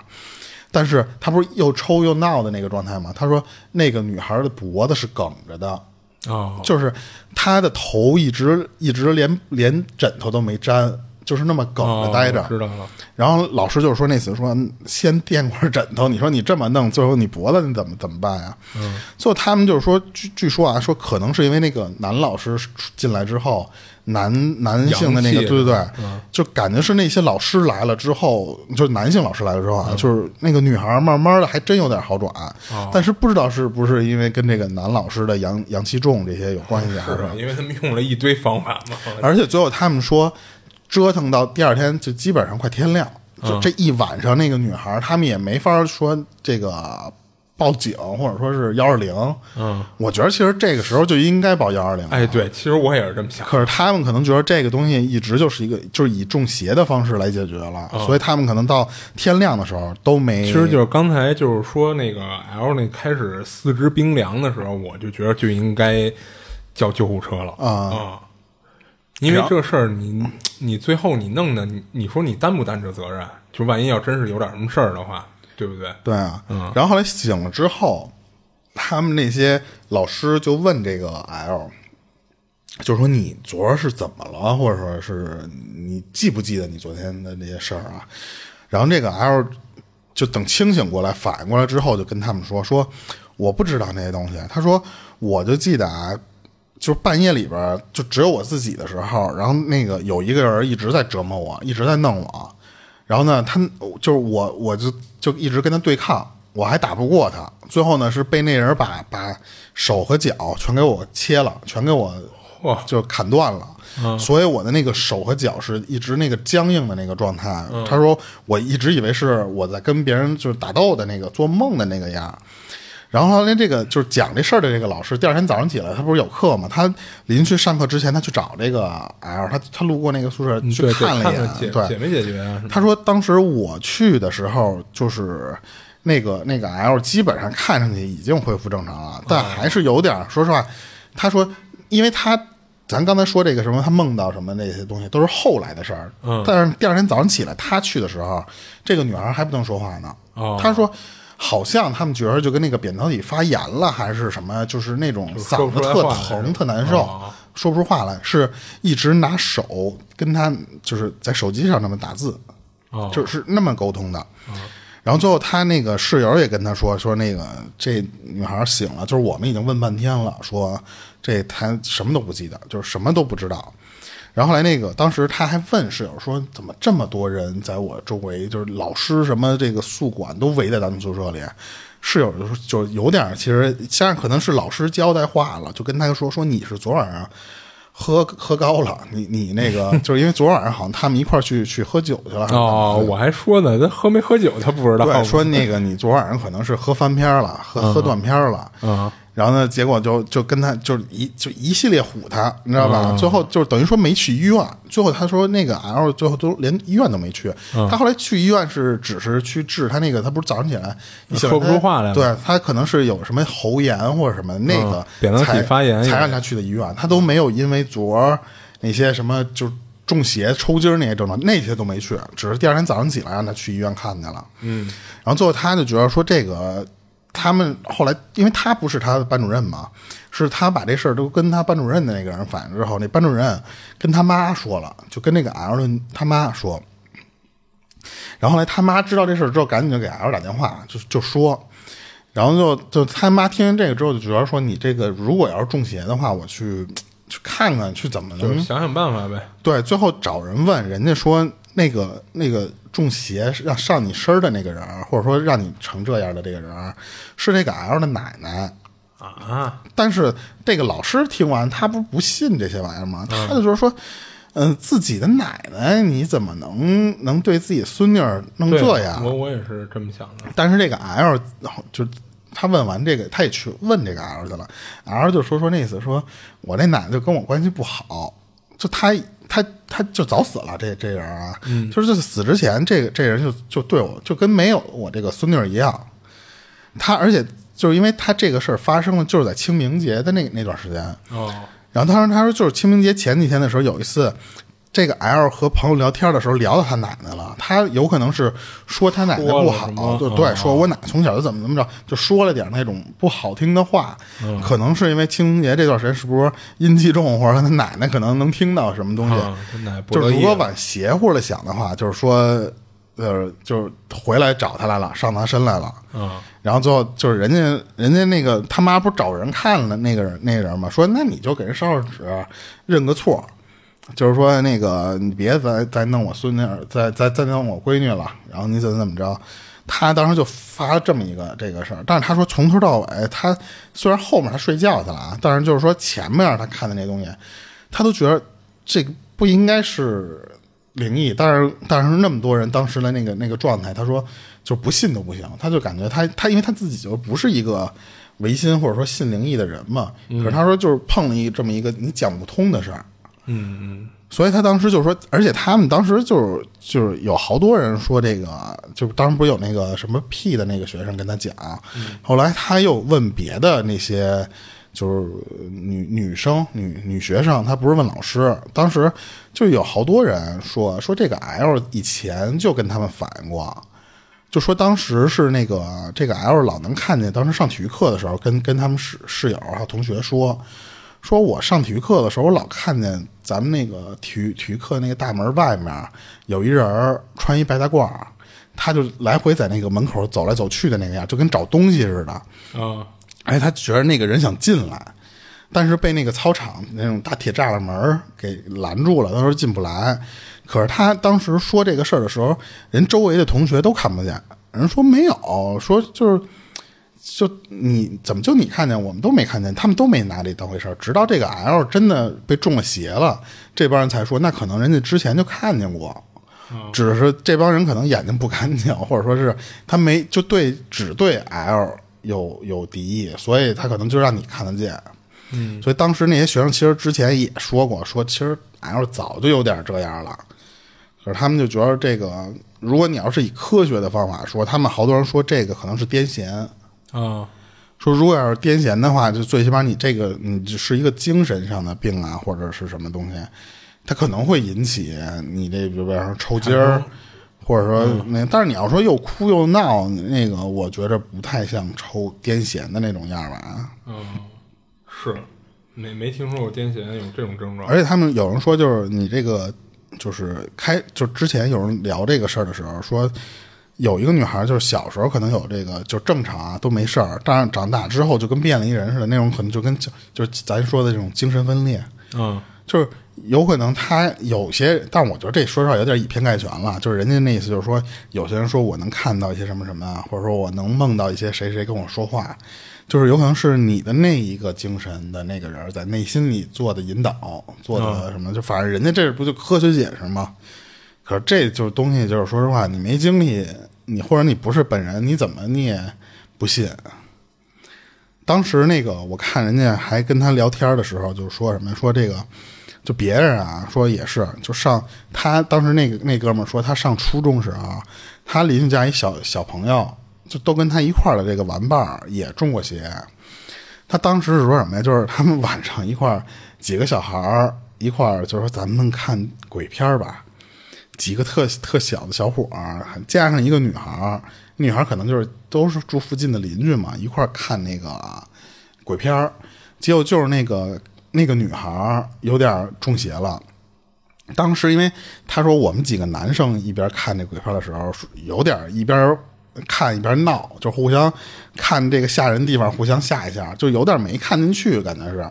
但是她不是又抽又闹的那个状态吗？他说那个女孩的脖子是梗着的，哦。就是他的头一直一直连连枕头都没沾，就是那么梗着待着。哦知道了。然后老师就是说那次说嗯先垫块枕头，你说你这么弄，最后你脖子你怎么怎么办呀？嗯，最后他们就是说，据据说啊，说可能是因为那个男老师进来之后，男男性的那个，对对对，就感觉是那些老师来了之后，就是男性老师来了之后啊，就是那个女孩慢慢的还真有点好转，但是不知道是不是因为跟这个男老师的阳阳气重这些有关系啊？是吧？因为他们用了一堆方法嘛。而且最后他们说，折腾到第二天就基本上快天亮，就这一晚上那个女孩，他们也没法说这个报警或者说是幺二零。嗯，我觉得其实这个时候就应该报幺二零。哎，对，其实我也是这么想。可是他们可能觉得这个东西一直就是一个，就是以中邪的方式来解决了，所以他们可能到天亮的时候都没。其实就是刚才就是说那个 L 那开始四肢冰凉的时候，我就觉得就应该叫救护车了啊因为这事儿你你最后你弄的，你你说你担不担这责任？就万一要真是有点什么事儿的话，对不对？对啊，嗯然后后来醒了之后，他们那些老师就问这个 L，就说你昨儿是怎么了，或者说是你记不记得你昨天的那些事儿啊？然后这个 L 就等清醒过来、反应过来之后，就跟他们说说我不知道那些东西。他说我就记得啊，就是半夜里边就只有我自己的时候，然后那个有一个人一直在折磨我，一直在弄我，然后呢，他就是我，我就就一直跟他对抗，我还打不过他，最后呢是被那人把把手和脚全给我切了，全给我嚯就砍断了。所以我的那个手和脚是一直那个僵硬的那个状态。他说我一直以为是我在跟别人就是打斗的那个做梦的那个样儿。然后连这个就是讲这事儿的这个老师，第二天早上起来，他不是有课吗？他临去上课之前，他去找这个 L，他他路过那个宿舍去看了一眼，对，解没解决啊？他说当时我去的时候，就是那个那个 L 基本上看上去已经恢复正常了，但还是有点。说实话，他说，因为他咱刚才说这个什么，他梦到什么那些东西都是后来的事儿。嗯但是第二天早上起来，他去的时候，这个女孩还不能说话呢。哦他说。好像他们觉得就跟那个扁桃体发炎了，还是什么，就是那种嗓子特疼、特难受，哦说不出话来，是一直拿手跟他就是在手机上那么打字，哦，就是那么沟通的。然后最后他那个室友也跟他说说那个这女孩醒了，就是我们已经问半天了，说这他什么都不记得，就是什么都不知道。然后后来那个当时他还问室友说，怎么这么多人在我周围，就是老师什么这个宿管都围在咱们宿舍里。室友就说就有点儿其实加上可能是老师交代话了，就跟他说说你是昨晚上喝喝高了，你你那个 [LAUGHS] 就是因为昨晚上好像他们一块儿去去喝酒去了。哦，我还说呢，他喝没喝酒他不知道。对，说那个你昨晚上可能是喝翻篇了，喝、喝断片了。嗯，然后呢，结果就就跟他就是一就一系列唬他，你知道吧？最后就等于说没去医院。最后他说那个 L 最后都连医院都没去。他后来去医院是只是去治他那个，他不是早上起来一说不出话来对他可能是有什么喉炎或者什么那个嗯扁桃体才发炎才让他去的医院。他都没有因为昨儿那些什么就中邪抽筋那些症状，那些都没去，只是第二天早上起来让他去医院看去了。嗯，然后最后他就觉得说这个。他们后来，因为他不是他的班主任嘛，是他把这事儿都跟他班主任的那个人反映之后，那班主任跟他妈说了，就跟那个 L 的他妈说。然后后来他妈知道这事儿之后，赶紧就给 L 打电话，就就说，然后就就他妈听完这个之后，就觉得说你这个如果要是中邪的话，我去去看看，去怎么能就想想办法呗。对，最后找人问，人家说那个那个中邪是让上你身儿的那个人，或者说让你成这样的这个人，是这个 L 的奶奶。啊，但是这个老师听完，他不不信这些玩意儿吗？他就说说，嗯、自己的奶奶你怎么能能对自己孙女儿弄这样？我我也是这么想的。但是这个 L 就他问完这个，他也去问这个 L 去了，L 就说说那意思，说我那奶奶就跟我关系不好，就他他他就早死了，这这人啊，就是就是死之前，这个这人就就对我就跟没有我这个孙女儿一样，他而且就是因为他这个事儿发生了，就是在清明节的那那段时间，哦，然后他说他说就是清明节前几天的时候，有一次，这个 L 和朋友聊天的时候聊到他奶奶了，他有可能是说他奶奶不好说了什么，对说我奶从小就怎么怎么着，就说了点那种不好听的话，嗯。可能是因为清明节这段时间是不是阴气重，或者他奶奶可能能听到什么东西，就是如果往邪乎了想的话，就是说，呃，就是回来找他来了，上他身来了。嗯，然后最后就是人家人家那个他妈不是找人看了那个人那个人嘛，说那你就给人烧烧纸，认个错，就是说那个你别再再弄我孙女儿，再再再弄我闺女了，然后你怎么怎么着。他当时就发了这么一个这个事儿，但是他说从头到尾，他虽然后面他睡觉去了啊，但是就是说前面他看的那东西，他都觉得这个不应该是灵异，但是但是那么多人当时的那个那个状态，他说就不信都不行，他就感觉他他因为他自己就不是一个唯心或者说信灵异的人嘛，可是他说就是碰了一这么一个你讲不通的事儿，嗯嗯，所以他当时就说，而且他们当时就是就是有好多人说这个，就当时不是有那个什么 P 的那个学生跟他讲，后来他又问别的那些就是女女生女女学生，他不是问老师，当时就有好多人说说这个 L 以前就跟他们反映过。就说当时是那个这个 L 老能看见，当时上体育课的时候，跟跟他们室室友还有同学说，说我上体育课的时候，我老看见咱们那个体育体育课那个大门外面有一人穿一白大褂，他就来回在那个门口走来走去的那个样，就跟找东西似的。啊，哎，他觉得那个人想进来，但是被那个操场那种大铁栅栏门给拦住了，他说进不来。可是他当时说这个事儿的时候，人周围的同学都看不见，人说没有，说就是就你怎么就你看见，我们都没看见，他们都没拿这当回事儿。直到这个 L 真的被中了邪了，这帮人才说，那可能人家之前就看见过，只是这帮人可能眼睛不干净，[LAUGHS] 或者说是他没就对只对 L 有有敌意，所以他可能就让你看得见。嗯，所以当时那些学生其实之前也说过，说其实 L 早就有点这样了，可是他们就觉得这个，如果你要是以科学的方法说，他们好多人说这个可能是癫痫，啊，说如果要是癫痫的话，就最起码你这个你就是一个精神上的病啊，或者是什么东西，它可能会引起你这比如说抽筋儿，或者说那，但是你要说又哭又闹，那个我觉着不太像抽癫痫的那种样儿吧。嗯，是没没听说过癫痫有这种症状，而且他们有人说，就是你这个就是开，就之前有人聊这个事儿的时候说。有一个女孩，就是小时候可能有这个，就正常啊，都没事儿。但是长大之后就跟变了一人似的，那种可能就跟就就是咱说的这种精神分裂，嗯，就是有可能她有些，但我觉得这说实话有点以偏概全了。就是人家那意思就是说，有些人说我能看到一些什么什么啊，或者说我能梦到一些谁谁跟我说话，就是有可能是你的那一个精神的那个人在内心里做的引导，做的什么，就反正人家这不就科学解释吗？可是这就是东西，就是说实话，你没经历，你或者你不是本人，你怎么你也不信。当时那个我看人家还跟他聊天的时候，就说什么说这个，就别人啊说也是，就上他当时那个那哥们儿说他上初中时啊，他邻居家一小小朋友，就都跟他一块儿的这个玩伴儿也中过邪。他当时是说什么呀？就是他们晚上一块儿几个小孩一块儿，就说咱们看鬼片儿吧。几个特特小的小伙儿，加上一个女孩儿，女孩儿可能就是都是住附近的邻居嘛，一块儿看那个鬼片儿。结果就是那个那个女孩儿有点中邪了。当时因为他说我们几个男生一边看这鬼片的时候，有点一边看一边闹，就互相看这个吓人地方，互相吓一下，就有点没看进去，感觉是。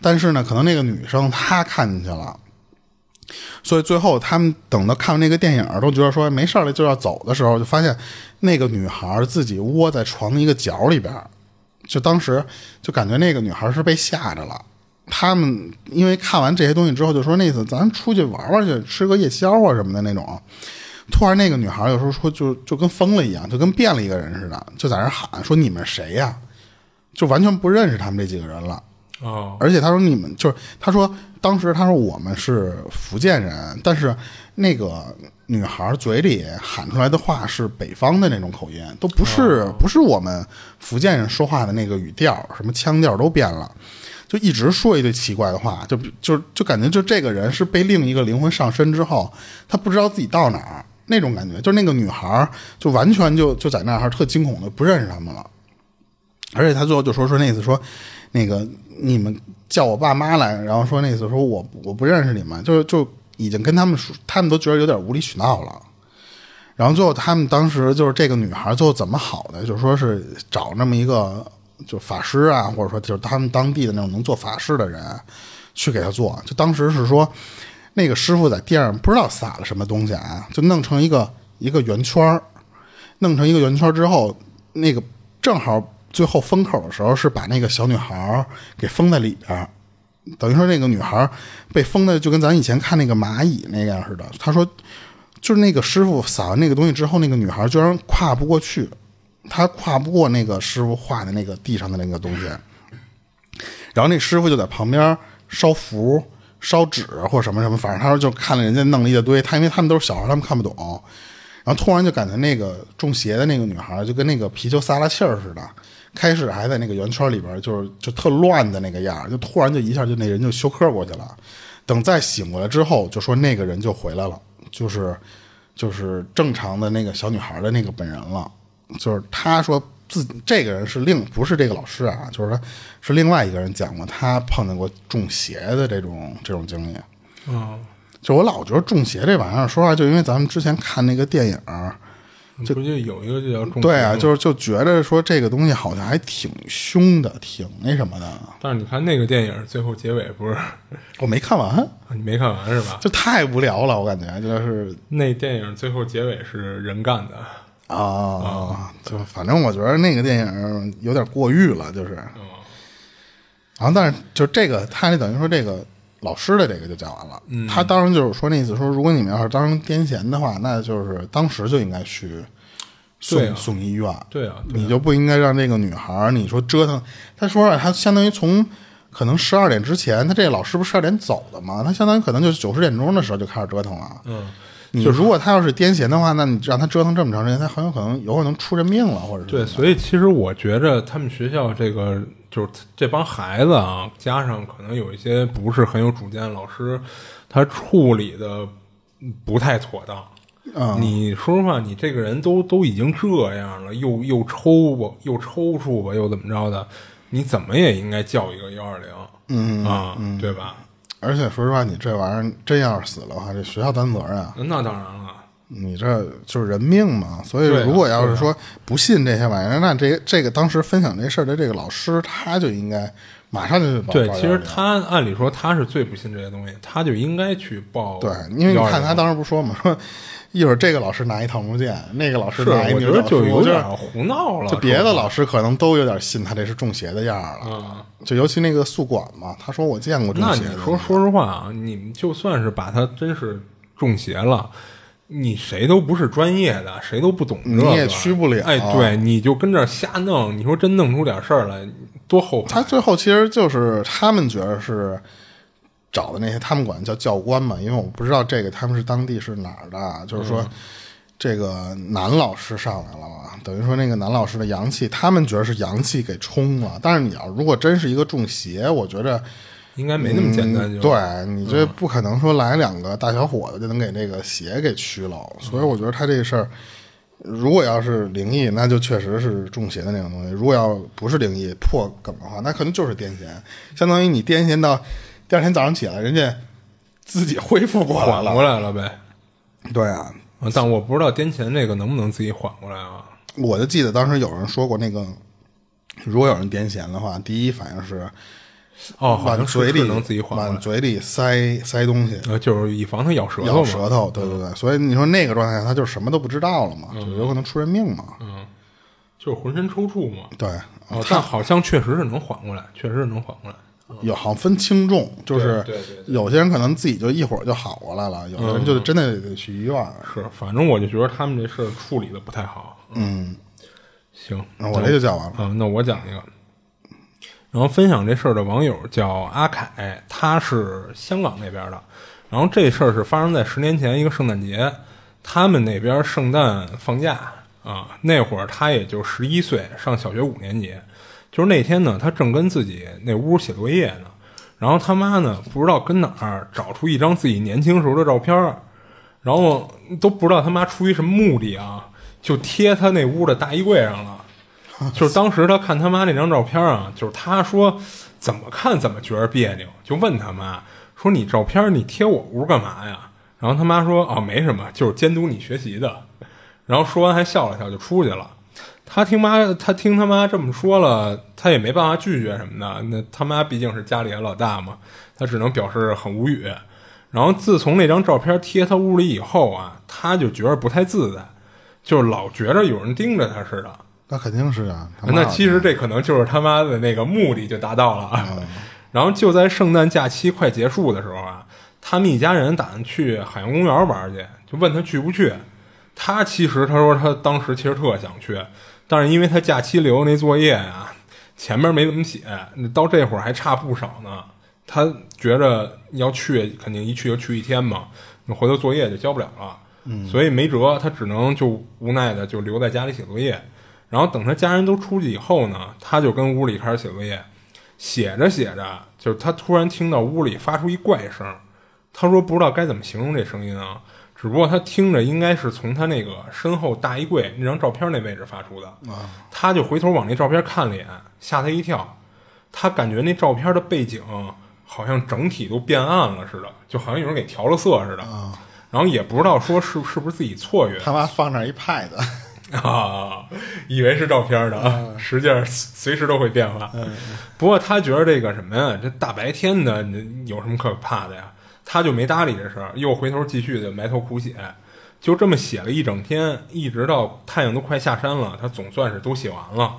但是呢，可能那个女生她看进去了。所以最后他们等到看完那个电影，都觉得说没事了就要走的时候，就发现那个女孩自己窝在床的一个角里边，就当时就感觉那个女孩是被吓着了。他们因为看完这些东西之后，就说那次咱出去玩玩去，吃个夜宵啊什么的那种。突然那个女孩有时候说就就跟疯了一样，就跟变了一个人似的，就在那喊说你们谁呀？就完全不认识他们这几个人了。哦，而且他说你们就是他说当时他说我们是福建人，但是那个女孩嘴里喊出来的话是北方的那种口音，都不是不是我们福建人说话的那个语调，什么腔调都变了，就一直说一堆奇怪的话，就就就感觉就这个人是被另一个灵魂上身之后，他不知道自己到哪儿那种感觉，就那个女孩就完全就就在那儿特惊恐的不认识他们了，而且他最后就说说那意思说那个。你们叫我爸妈来，然后说那意思说我我不认识你们，就就已经跟他们说，他们都觉得有点无理取闹了。然后最后他们当时就是这个女孩最后怎么好的，就说是找那么一个就法师啊，或者说就是他们当地的那种能做法事的人去给他做。就当时是说那个师傅在地上不知道撒了什么东西啊，就弄成一个一个圆圈弄成一个圆圈之后，那个正好。最后封口的时候是把那个小女孩给封在里边，等于说那个女孩被封的就跟咱以前看那个蚂蚁那样似的。他说，就是那个师傅撒完那个东西之后，那个女孩居然跨不过去，她跨不过那个师傅画的那个地上的那个东西。然后那师傅就在旁边烧符、烧纸或什么什么，反正他说就看了人家弄了一大堆。他因为他们都是小孩，他们看不懂。然后突然就感觉那个中邪的那个女孩就跟那个皮球撒了气儿似的。开始还在那个圆圈里边，就是就特乱的那个样就突然就一下就那人就休克过去了。等再醒过来之后，就说那个人就回来了，就是就是正常的那个小女孩的那个本人了。就是他说自己这个人是另不是这个老师啊，就是说是另外一个人讲过他碰见过中邪的这种这种经历。嗯，就我老觉得中邪这玩意儿，说实话，就因为咱们之前看那个电影。不就有一个就叫中对啊，就是就觉得说这个东西好像还挺凶的，挺那什么的。但是你看那个电影最后结尾不是 [LAUGHS] 我没看完，你没看完是吧？就太无聊了，我感觉就是那电影最后结尾是人干的，啊，就反正我觉得那个电影有点过誉了，就是。然后，但是就这个，他那等于说这个老师的这个就讲完了。嗯他当时就是说那意思说，如果你们要是当成癫痫的话，那就是当时就应该去送、啊送医院。对啊，对啊你就不应该让这个女孩儿，你说折腾。他说了，他相当于从可能十二点之前，他这个老师不是十二点走的吗？他相当于可能就是九十点钟的时候就开始折腾了。嗯，你如果他要是癫痫的话，那你让他折腾这么长时间，他很有可能有可能出人命了，或者是对，所以其实我觉着他们学校这个就是这帮孩子啊，加上可能有一些不是很有主见的老师，他处理的不太妥当。嗯你说实话，你这个人都都已经这样了，又又抽吧，又抽搐吧，又怎么着的，你怎么也应该叫一个幺二零，嗯啊，对吧？而且说实话，你这玩意儿真要是死了的话，这学校担责任啊。那当然了，你这就是人命嘛，所以如果要是说不信这些玩意儿，那这这个当时分享这事儿的这个老师，他就应该马上就去报对，其实他按理说他是最不信这些东西，他就应该去报对，因为你看他当时不说嘛，[LAUGHS] 说一会儿这个老师拿一桃木剑，那个老师，拿一我觉得牛角梳，就有点胡闹了。就别的老师可能都有点信他这是中邪的样儿了。啊，就尤其那个宿管嘛，他说我见过中那你。说说实话啊，你们就算是把他真是中邪了，你谁都不是专业的，谁都不懂这个，你也去不了哎，对，你就跟这儿瞎弄，你说真弄出点事儿来，多后他。最后其实就是他们觉得是找的那些，他们管叫教官嘛，因为我不知道这个他们是当地是哪儿的啊，就是说。这个男老师上来了嘛，等于说那个男老师的阳气，他们觉得是阳气给冲了。但是你要如果真是一个中邪，我觉得应该没那么简单就，嗯对你这不可能说来两个大小伙子就能给那个邪给驱了。所以我觉得他这个事儿，如果要是灵异，那就确实是中邪的那种东西；如果要不是灵异破梗的话，那可能就是癫痫，相当于你癫痫到第二天早上起来，人家自己恢复过来缓过。来了呗。对啊，啊但我不知道癫痫这个能不能自己缓过来啊？我就记得当时有人说过，那个如果有人癫痫的话，第一反应是哦，好往像嘴里能自己缓过来，往嘴里塞塞东西。呃，就是以防它咬舌头嘛。咬舌头，对对对，所以你说那个状态下，他就什么都不知道了嘛，就有可能出人命嘛。嗯就是浑身抽搐嘛。对，哦，但好像确实是能缓过来，确实是能缓过来。有好像分轻重，就是有些人可能自己就一会儿就好过来了，有的人就真的得去医院。是，反正我就觉得他们这事儿处理的不太好。嗯，行，那我这就讲完了。嗯，那我讲一个。然后分享这事儿的网友叫阿凯，他是香港那边的。然后这事儿是发生在十年前一个圣诞节，他们那边圣诞放假啊，那会儿他也就十一岁，上小学五年级。就是那天呢，他正跟自己那屋写作业呢，然后他妈呢不知道跟哪儿找出一张自己年轻时候的照片，然后都不知道他妈出于什么目的啊，就贴他那屋的大衣柜上了。[LAUGHS] 就是当时他看他妈那张照片啊，就是他说怎么看怎么觉得别扭，就问他妈说你照片你贴我屋干嘛呀？然后他妈说哦没什么，就是监督你学习的。[LAUGHS] 然后说完还笑了笑就出去了。他听妈，他听他妈这么说了，他也没办法拒绝什么的。那他妈毕竟是家里的老大嘛，他只能表示很无语。然后自从那张照片贴他屋里以后啊，他就觉得不太自在，就是老觉着有人盯着他似的。那肯定是啊。那其实这可能就是他妈的那个目的就达到了啊。[LAUGHS] 然后就在圣诞假期快结束的时候啊，他们一家人打算去海洋公园玩去，就问他去不去。他其实他说他当时其实特想去，但是因为他假期留那作业啊、前面没怎么写，到这会儿还差不少呢。他觉着要去，肯定一去就去一天嘛，那回头作业就交不了了。所以没辙，他只能就无奈的就留在家里写作业。然后等他家人都出去以后呢，他就跟屋里开始写作业。写着写着，就是他突然听到屋里发出一怪声，他说不知道该怎么形容这声音啊，只不过他听着应该是从他那个身后大衣柜那张照片那位置发出的。他就回头往那照片看了一眼，吓他一跳。他感觉那照片的背景好像整体都变暗了似的，就好像有人给调了色似的。然后也不知道说是是不是自己错觉，他妈放那儿一 pad，[LAUGHS] 啊，以为是照片的，实际上随时都会变化。不过他觉得这个什么呀，这大白天的，你有什么可怕的呀？他就没搭理这事儿，又回头继续的埋头苦写，就这么写了一整天，一直到太阳都快下山了，他总算是都写完了。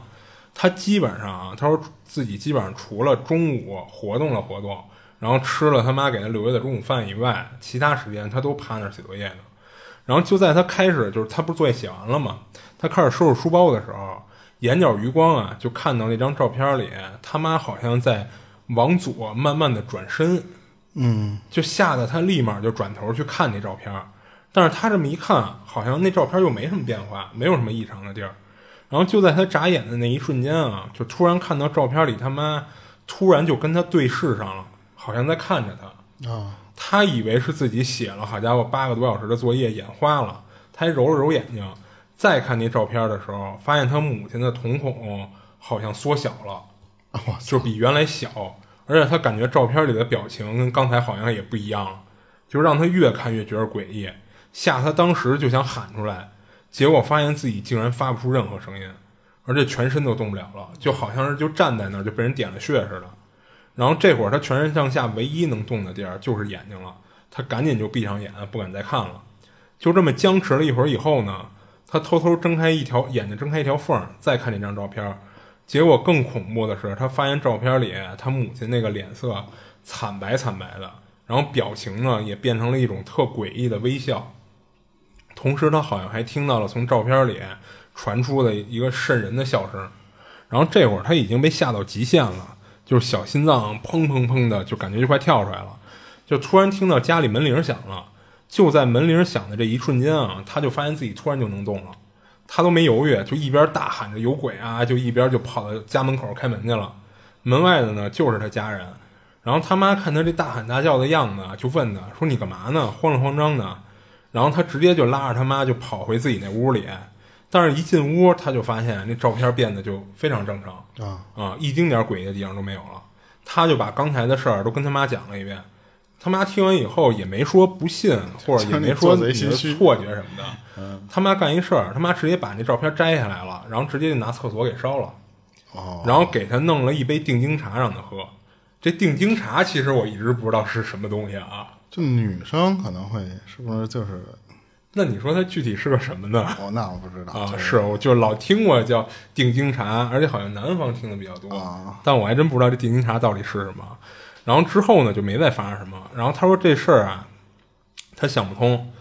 他基本上啊，他说自己基本上除了中午活动了活动，然后吃了他妈给他留下的中午饭以外，其他时间他都趴那儿写作业呢。然后就在他开始，就是他不是作业写完了吗？他开始收拾书包的时候，眼角余光啊，就看到那张照片里，他妈好像在往左慢慢的转身，嗯，就吓得他立马就转头去看那照片。但是他这么一看，好像那照片又没什么变化，没有什么异常的地儿。然后就在他眨眼的那一瞬间啊，就突然看到照片里他妈突然就跟他对视上了，好像在看着他。啊，他以为是自己写了好家伙八个多小时的作业眼花了，他还揉了揉眼睛，再看那照片的时候，发现他母亲的瞳孔好像缩小了，[LAUGHS] 我就比原来小，而且他感觉照片里的表情跟刚才好像也不一样了，就让他越看越觉得诡异，吓他当时就想喊出来，结果发现自己竟然发不出任何声音，而且全身都动不了了，就好像是就站在那儿就被人点了穴似的。然后这会儿他全身上下唯一能动的地儿就是眼睛了，他赶紧就闭上眼，不敢再看了。就这么僵持了一会儿以后呢，他偷偷睁开一条眼睛，睁开一条缝，再看那张照片。结果更恐怖的是，他发现照片里他母亲那个脸色惨白惨白的，然后表情呢也变成了一种特诡异的微笑。同时，他好像还听到了从照片里传出的一个瘆人的笑声。然后这会儿他已经被吓到极限了，就是小心脏砰砰砰的，就感觉就快跳出来了。就突然听到家里门铃响了，就在门铃响的这一瞬间啊，他就发现自己突然就能动了，他都没犹豫，就一边大喊着有鬼啊，就一边就跑到家门口开门去了。门外的呢就是他家人，然后他妈看他这大喊大叫的样子，就问他说：“你干嘛呢？慌里慌张的。”然后他直接就拉着他妈就跑回自己那屋里，但是一进屋他就发现那照片变得就非常正常啊啊，一丁点诡异的地方都没有了。他就把刚才的事儿都跟他妈讲了一遍，他妈听完以后也没说不信，或者也没说 [LAUGHS] 你是错觉什么的。他妈干一事儿，他妈直接把那照片摘下来了，然后直接就拿厕所给烧了。哦，然后给他弄了一杯定睛茶让他喝。这定睛茶其实我一直不知道是什么东西啊。就女生可能会是不是就是那你说它具体是个什么呢？哦，那我不知道啊，是是，我就老听过叫定睛茶，而且好像南方听的比较多，啊但我还真不知道这定睛茶到底是什么。然后之后呢，就没再发生什么。然后他说这事儿啊，他想不通，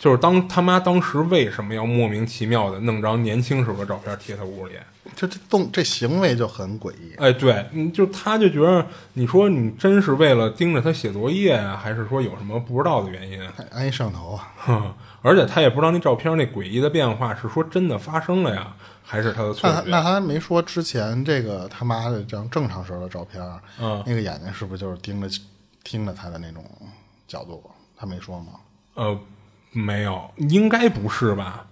就是当他妈当时为什么要莫名其妙的弄张年轻时候的照片贴他屋里？这这动这行为就很诡异。哎，对，嗯，就他就觉得，你说你真是为了盯着他写作业啊，还是说有什么不知道的原因？还安一摄像头啊，哼，而且他也不知道那照片那诡异的变化是说真的发生了呀，还是他的错那他那？他没说之前这个他妈的这张正常时候的照片，嗯那个眼睛是不是就是盯着盯着他的那种角度？他没说吗？呃，没有，应该不是吧？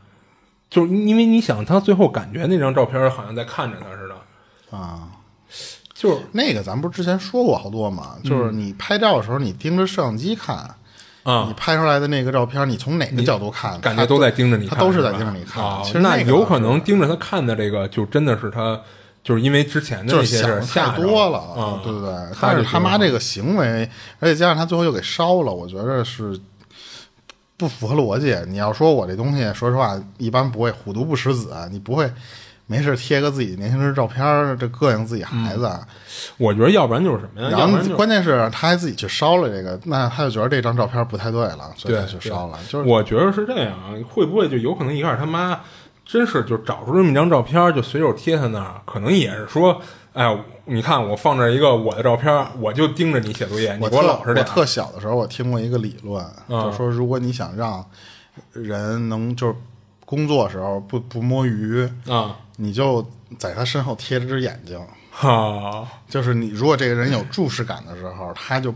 就是因为你想，他最后感觉那张照片好像在看着他似的，啊，就是那个咱不是之前说过好多嘛？就是你拍照的时候，你盯着摄像机看，啊你，拍出来的那个照片，你从哪个角度看，感觉都在盯着你看，他都是在吧盯着你看。啊其实那有可能盯着他看的这个，就真的是他，就是因为之前的就是那些事儿吓多了，啊，对不对？但是他妈这个行为，而且加上他最后又给烧了，我觉得是不符合逻辑。你要说我这东西，说实话，一般不会虎毒不食子，你不会没事贴个自己年轻时照片儿，这膈应自己孩子。我觉得要不然就是什么呀？然后要不然就是关键是他还自己去烧了这个，那他就觉得这张照片不太对了，所以他去烧了。就是我觉得是这样啊，会不会就有可能一开始他妈真是就找出这么一张照片，就随手贴他那儿，可能也是说，哎，你看我放这一个我的照片，我就盯着你写作业，你给我老实点。我特小的时候，我听过一个理论，嗯就说如果你想让人能就是工作时候不不摸鱼，啊，你就在他身后贴着只眼睛，[LAUGHS] 哈，就是你如果这个人有注视感的时候，他就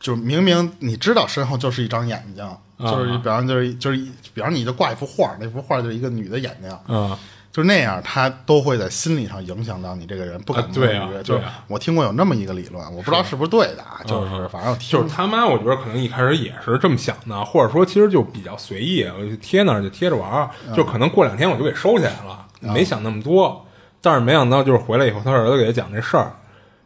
就明明你知道身后就是一张眼睛，就是比方就是就是比方你就挂一幅画，那幅画就是一个女的眼睛，啊，就那样，他都会在心理上影响到你这个人，不敢摸鱼。啊对啊就是我听过有那么一个理论，我不知道是不是对的啊，就是反正就是他妈，我觉得可能一开始也是这么想的，或者说其实就比较随意，我就贴那儿就贴着玩就可能过两天我就给收起来了，没想那么多。但是没想到就是回来以后，他儿子给他讲这事儿，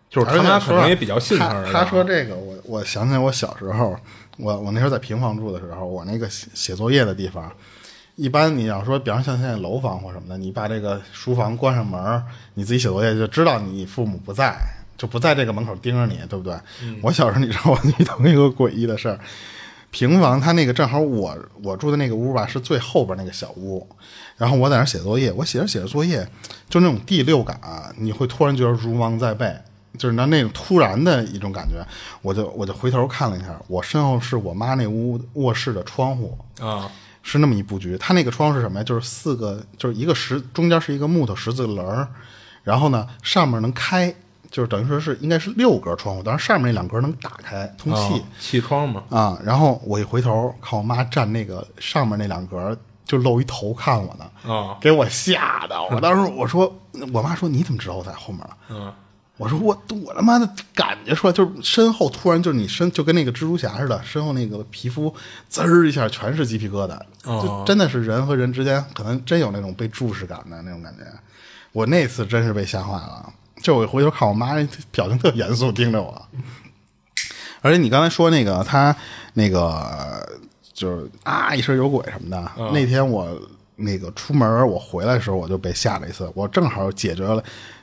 就是他妈可能也比较信他儿子。他说这个，我我想起来我小时候，我我那时候在平房住的时候，我那个写写作业的地方，一般你要说，比方像现在楼房或什么的，你把这个书房关上门，你自己写作业就知道你父母不在，就不在这个门口盯着你，对不对？我小时候你知道我遇到一个诡异的事儿。平房，它那个正好我我住的那个屋吧，是最后边那个小屋，然后我在那写作业，我写着写着作业，就那种第六感、你会突然觉得如芒在背，就是那那种突然的一种感觉，我就我就回头看了一下，我身后是我妈那屋卧室的窗户，啊，[LAUGHS] 是那么一布局。它那个窗是什么呀？就是四个，就是一个十，中间是一个木头十字棱儿，然后呢上面能开，就是等于说是应该是六格窗户，当然上面那两格能打开通气。啊气窗嘛，啊，然后我一回头看我妈站那个上面那两格，就露一头看我呢，啊，给我吓的。我当时我说，我妈说你怎么知道我在后面了？嗯，我说我我他妈的感觉出来，就是身后突然就是你身就跟那个蜘蛛侠似的，身后那个皮肤滋儿一下全是鸡皮疙瘩，就真的是人和人之间可能真有那种被注视感的那种感觉。我那次真是被吓坏了，就我回头看我妈表情特严肃盯着我，而且你刚才说那个他那个就是啊一身有鬼什么的，那天我那个出门我回来的时候我就被吓了一次，我正好解决了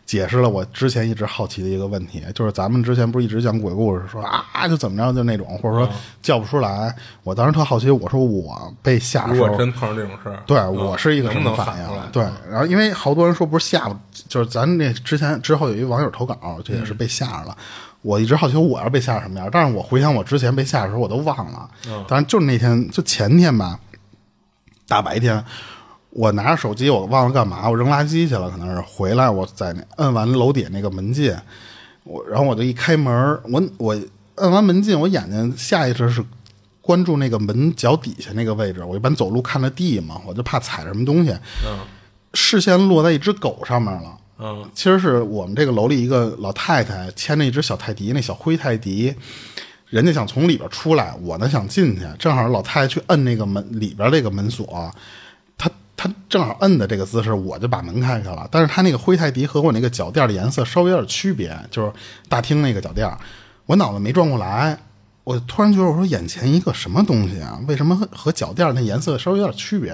解释了我之前一直好奇的一个问题，就是咱们之前不是一直讲鬼故事说啊就怎么着就那种，或者说叫不出来，我当时特好奇，我说我被吓的如时候果真碰上这种事儿，对嗯我是一个什么反应？对，然后因为好多人说不是吓不，就是咱那之前之后有一网友投稿，这也是被吓着了。我一直好奇我要被吓成什么样，但是我回想我之前被吓的时候，我都忘了。当然就是那天，就前天吧，大白天，我拿着手机，我忘了干嘛，我扔垃圾去了，可能是回来，我在那摁完楼底那个门禁，我然后我就一开门，我我摁完门禁，我眼睛下意识是关注那个门脚底下那个位置。我一般走路看着地嘛，我就怕踩着什么东西。嗯视线落在一只狗上面了。嗯其实是我们这个楼里一个老太太牵着一只小泰迪，那小灰泰迪，人家想从里边出来，我呢想进去，正好老太太去摁那个门里边那个门锁，他正好摁的这个姿势，我就把门开开了。但是他那个灰泰迪和我那个脚垫的颜色稍微有点区别，就是大厅那个脚垫，我脑子没转过来。我突然觉得，我说眼前一个什么东西啊？为什么和脚垫那颜色稍微有点区别？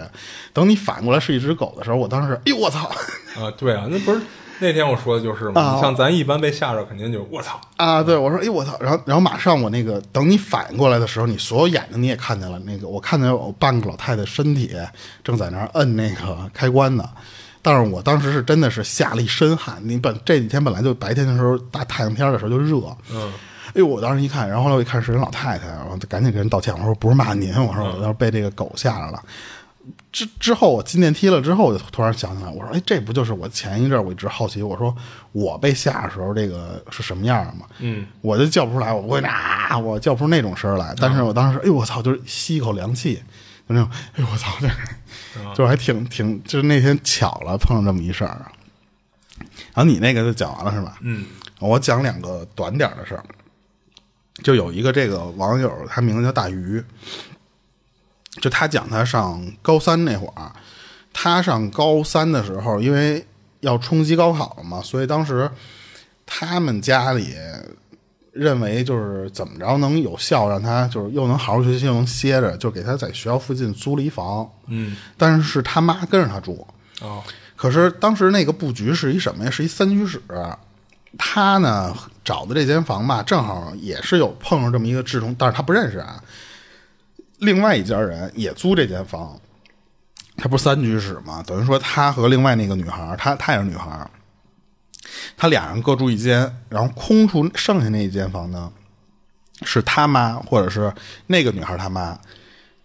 等你反过来是一只狗的时候，我当时，哎呦我操！[LAUGHS] 啊，对啊，那不是那天我说的就是嘛，你像咱一般被吓着，肯定就我操，啊，对我说，哎我操！然后，然后马上我那个等你反应过来的时候，你所有眼睛你也看见了，那个我看见有半个老太太身体正在那儿摁那个开关呢。但是我当时是真的是吓了一身汗。你本这几天本来就白天的时候大太阳天的时候就热，嗯，哎呦，我当时一看，然后后来我一看是人老太太，然后赶紧给人道歉，我说不是骂您，我说我要是被这个狗吓着了。之之后我进电梯了之后，我就突然想起来，我说哎，这不就是我前一阵儿我一直好奇，我说我被吓的时候这个是什么样的吗？嗯，我就叫不出来，我不会啊，我叫不出那种声儿来。但是我当时，哎呦我操，就是吸一口凉气，就那种，哎呦我操，这就还挺挺，就是那天巧了碰上这么一事儿。然后你那个就讲完了是吧？嗯，我讲两个短点儿的事儿。就有一个这个网友，他名字叫大鱼，就他讲他上高三那会儿，他上高三的时候，因为要冲击高考了嘛，所以当时他们家里认为就是怎么着能有效让他就是又能好好学习又能歇着，就给他在学校附近租了一房。嗯，但是是他妈跟着他住。哦，可是当时那个布局是一什么呀？是一三居室。他呢找的这间房吧，正好也是有碰上这么一个志同，但是他不认识啊。另外一家人也租这间房，他不是三居室吗？等于说他和另外那个女孩，他他也是女孩，他俩人各住一间，然后空出剩下那一间房呢，是他妈或者是那个女孩他妈，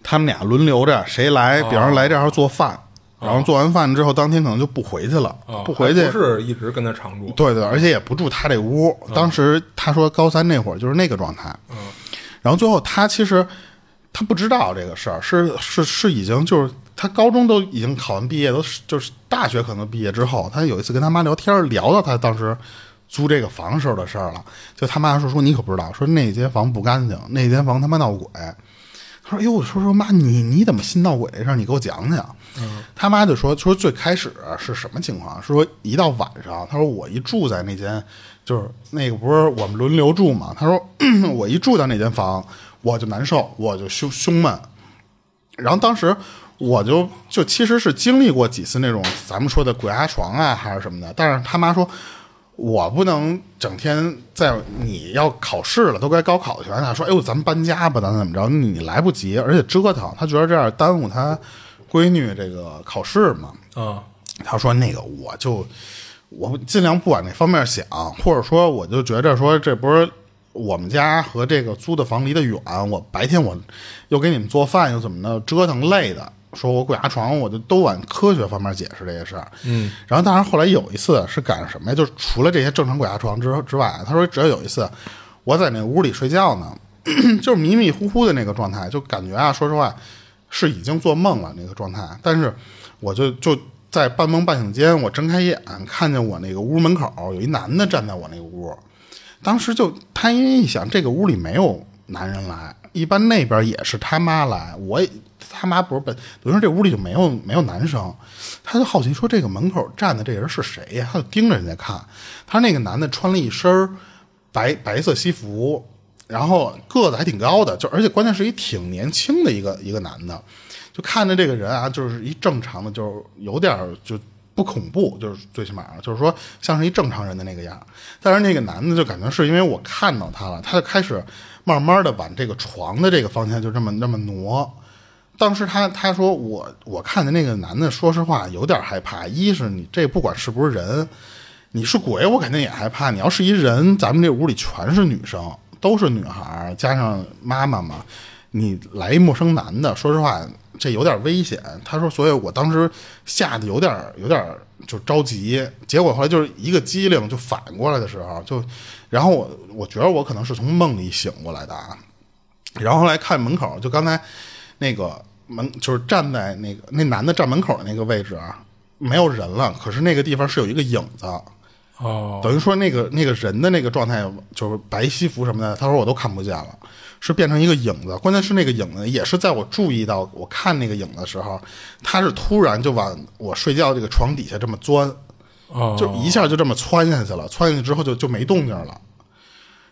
他们俩轮流着谁来，比方说来这儿做饭。然后做完饭之后，当天可能就不回去了，哦不回去。不是一直跟他常住，对对，而且也不住他这屋。当时他说高三那会儿就是那个状态，嗯，然后最后他其实他不知道这个事儿，是是是已经就是他高中都已经考完毕业，都是就是大学可能毕业之后，他有一次跟他妈聊天，聊到他当时租这个房时候的事儿了。就他妈说说你可不知道，说那间房不干净，那间房他妈闹鬼。他说：“哟，我说说妈，你你怎么信闹鬼这事儿？你给我讲讲。”他妈就说：“说最开始是什么情况？说一到晚上，他说我一住在那间，就是那个不是我们轮流住嘛。他说我一住到那间房，我就难受，我就胸胸闷。然后当时我就就其实是经历过几次那种咱们说的鬼压床啊，还是什么的。但是他妈说。”我不能整天在你要考试了，都该高考的情况下说，哎呦，咱们搬家吧，咱怎么着？你来不及，而且折腾，他觉得这样耽误他闺女这个考试嘛。啊，他说那个我就我尽量不往那方面想，或者说我就觉着说这不是我们家和这个租的房离得远，我白天我又给你们做饭又怎么的折腾累的。说我鬼压床，我就都往科学方面解释这些事儿。嗯，然后当然后来有一次是赶上什么呀？就是除了这些正常鬼压床之之外，他说只要有一次我在那屋里睡觉呢，[CLEARS THROAT] 就是迷迷糊糊的那个状态，就感觉啊，说实话是已经做梦了那个状态。但是我就就在半梦半醒间，我睁开眼看见我那个屋门口有一男的站在我那个屋，当时就他因为一想这个屋里没有男人来，一般那边也是他妈来，我。他妈不是本，等于说这屋里就没有没有男生，他就好奇说这个门口站的这人是谁呀？他就盯着人家看。他那个男的穿了一身白白色西服，然后个子还挺高的，就而且关键是一挺年轻的一个一个男的，就看着这个人啊，就是一正常的，就是有点就不恐怖，就是最起码就是说像是一正常人的那个样。但是那个男的就感觉是因为我看到他了，他就开始慢慢的往这个床的这个方向就这么那么挪。当时他他说我我看见那个男的，说实话有点害怕。一是你这不管是不是人，你是鬼我肯定也害怕。你要是一人，咱们这屋里全是女生，都是女孩，加上妈妈嘛，你来一陌生男的，说实话这有点危险。他说，所以我当时吓得有点有点就着急。结果后来就是一个机灵就反过来的时候，就然后我我觉得我可能是从梦里醒过来的啊。然后来看门口，就刚才那个。门就是站在那个那男的站门口的那个位置啊，没有人了。可是那个地方是有一个影子，哦，等于说那个那个人的那个状态就是白西服什么的，他说我都看不见了，是变成一个影子。关键是那个影子也是在我注意到我看那个影子的时候，他是突然就往我睡觉这个床底下这么钻，哦，就一下就这么窜下去了。窜下去之后就就没动静了。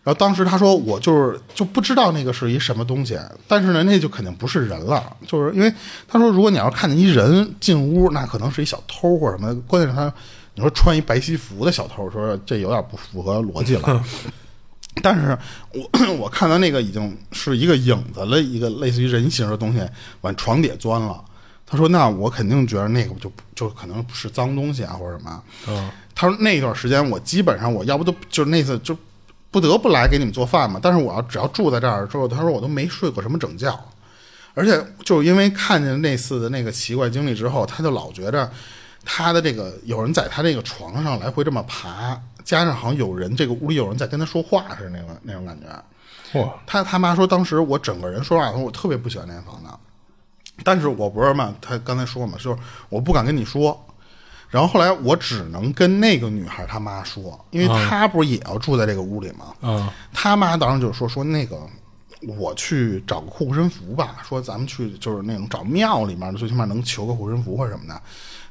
然后当时他说我就是就不知道那个是一什么东西，但是呢那就肯定不是人了，就是因为他说如果你要是看见一人进屋，那可能是一小偷或者什么，关键是他你说穿一白西服的小偷，说这有点不符合逻辑了。[LAUGHS] 但是我 [CLEARS THROAT] 我看到那个已经是一个影子了，一个类似于人形的东西往床底钻了。他说那我肯定觉得那个就就可能是脏东西啊或者什么。嗯，他说那段时间我基本上我要不都就是那次就。不得不来给你们做饭嘛，但是我要只要住在这儿之后，他说我都没睡过什么整觉，而且就是因为看见那次的那个奇怪经历之后，他就老觉着他的这个有人在他这个床上来回这么爬，加上好像有人这个屋里有人在跟他说话似的那种那种感觉。嚯！他他妈说当时我整个人说话，我特别不喜欢那间房子，但是我不是嘛，他刚才说嘛，就是我不敢跟你说。然后后来我只能跟那个女孩她妈说，因为她不是也要住在这个屋里吗？嗯，她妈当时就说说那个，我去找个护身符吧，说咱们去就是那种找庙里面的，最起码能求个护身符或者什么的。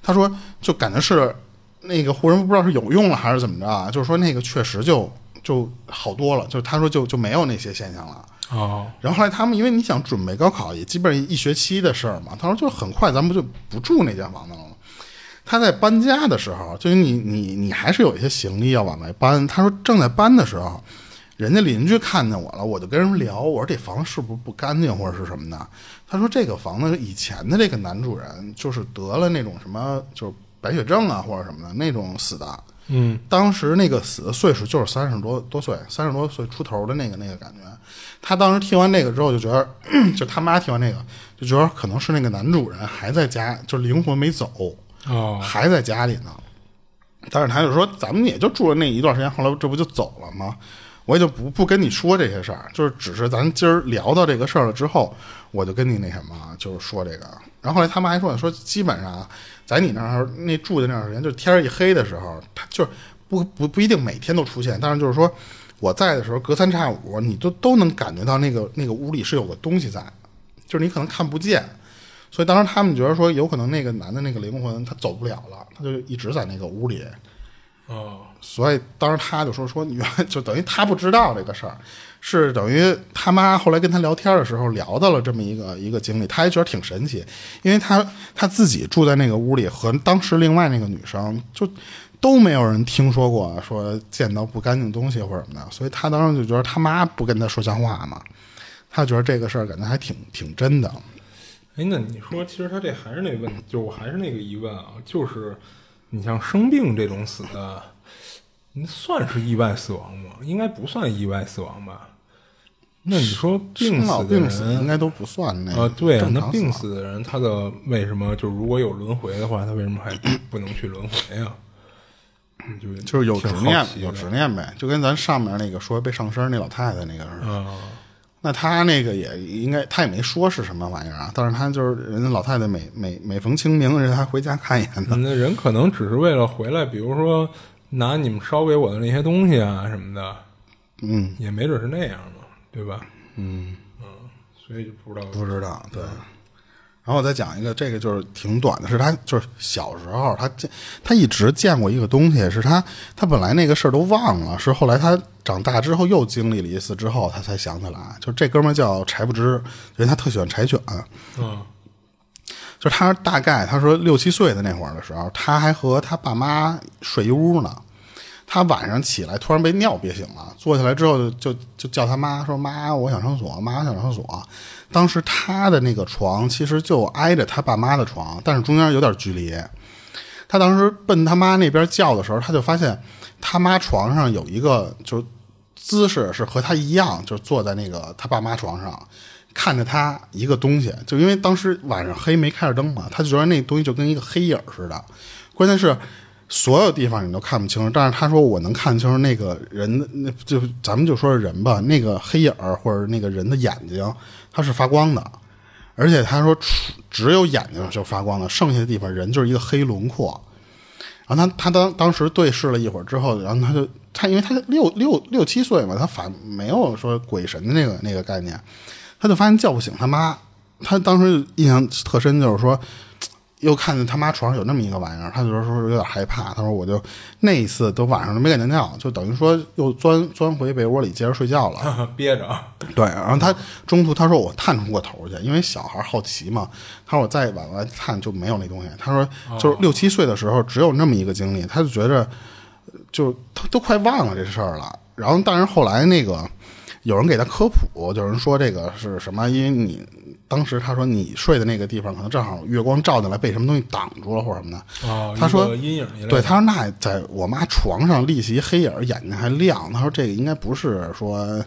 她说就感觉是那个护身符不知道是有用了还是怎么着啊？就是说那个确实就就好多了，就他说就就没有那些现象了。哦，然后后来他们因为你想准备高考，也基本上一学期的事儿嘛。他说就很快，咱们就不住那间房子了。他在搬家的时候，就是你你你还是有一些行李要往外搬。他说正在搬的时候，人家邻居看见我了，我就跟人聊，我说这房子是不是不干净或者是什么的？他说这个房子以前的这个男主人就是得了那种什么就是白血症啊或者什么的那种死的。嗯，当时那个死的岁数就是三十多多岁，三十多岁出头的那个那个感觉。他当时听完那个之后就觉得，[CLEARS THROAT] 就他妈听完那个就觉得可能是那个男主人还在家，就灵魂没走。哦，还在家里呢，但是他就说咱们也就住了那一段时间，后来这不就走了吗？我也就不不跟你说这些事儿，就是只是咱今儿聊到这个事儿了之后，我就跟你那什么，就是说这个。然后后来他妈还说说，基本上在你那儿那住的那段时间，就天一黑的时候，他就是不不不一定每天都出现，但是就是说我在的时候，隔三差五你都都能感觉到那个那个屋里是有个东西在，就是你可能看不见。所以当时他们觉得说，有可能那个男的那个灵魂他走不了了，他就一直在那个屋里。哦，所以当时他就说说，原来 [LAUGHS] 就等于他不知道这个事儿，是等于他妈后来跟他聊天的时候聊到了这么一个一个经历，他还觉得挺神奇，因为他他自己住在那个屋里，和当时另外那个女生就都没有人听说过说见到不干净东西或者什么的，所以他当时就觉得他妈不跟他说瞎话嘛，他觉得这个事儿感觉还挺挺真的。哎，那你说，其实他这还是那问，就我还是那个疑问啊，就是你像生病这种死的，那算是意外死亡吗？应该不算意外死亡吧？那你说病死的人应该都不算那啊，对啊，那病死死的人，他的为什么就如果有轮回的话，他为什么还不能去轮回啊？嗯就就是有执念，有执念呗，就跟咱上面那个说被上身那老太太那个似的。啊，那他那个也应该，他也没说是什么玩意儿啊，但是他就是人家老太太每每每逢清明，人还回家看一眼呢。那人可能只是为了回来，比如说拿你们烧给我的那些东西啊什么的，嗯，也没准是那样嘛，对吧？嗯所以就不知道不知道，对。然后我再讲一个，这个就是挺短的，是他就是小时候他见他一直见过一个东西，是他他本来那个事儿都忘了，是后来他长大之后又经历了一次之后，他才想起来，就这哥们儿叫柴不知，因为他特喜欢柴犬。嗯就他大概他说六七岁的那会儿的时候，他还和他爸妈睡一屋呢。他晚上起来突然被尿憋醒了，坐下来之后就就叫他妈说：“妈，我想上厕所，妈，我想上厕所。”当时他的那个床其实就挨着他爸妈的床，但是中间有点距离。他当时奔他妈那边叫的时候，他就发现他妈床上有一个就姿势是和他一样，就坐在那个他爸妈床上，看着他一个东西。就因为当时晚上黑没开着灯嘛，他就觉得那东西就跟一个黑影似的。关键是所有地方你都看不清，但是他说我能看清楚那个人，那就咱们就说是人吧，那个黑影或者那个人的眼睛，它是发光的。而且他说，只有眼睛是发光的，剩下的地方人就是一个黑轮廓。然后他他当当时对视了一会儿之后，然后他就他因为他六六六七岁嘛，他反没有说鬼神的那个那个概念，他就发现叫不醒他妈。他当时印象特深，就是说又看见他妈床上有那么一个玩意儿，他就说说有点害怕。他说我就那一次都晚上都没敢尿尿，就等于说又钻钻回被窝里接着睡觉了。[LAUGHS] 憋着，对，然后他中途他说我探出过头去，因为小孩好奇嘛。他说我再往外探就没有那东西。他说就是六七岁的时候只有那么一个经历，他就觉着就他都快忘了这事儿了。然后但是后来那个有人给他科普，有人说这个是什么？因为你当时他说你睡的那个地方可能正好月光照进来，被什么东西挡住了或者什么的。哦，他说阴影一类，对，他说那在我妈床上立起一黑影，眼睛还亮。他说这个应该不是说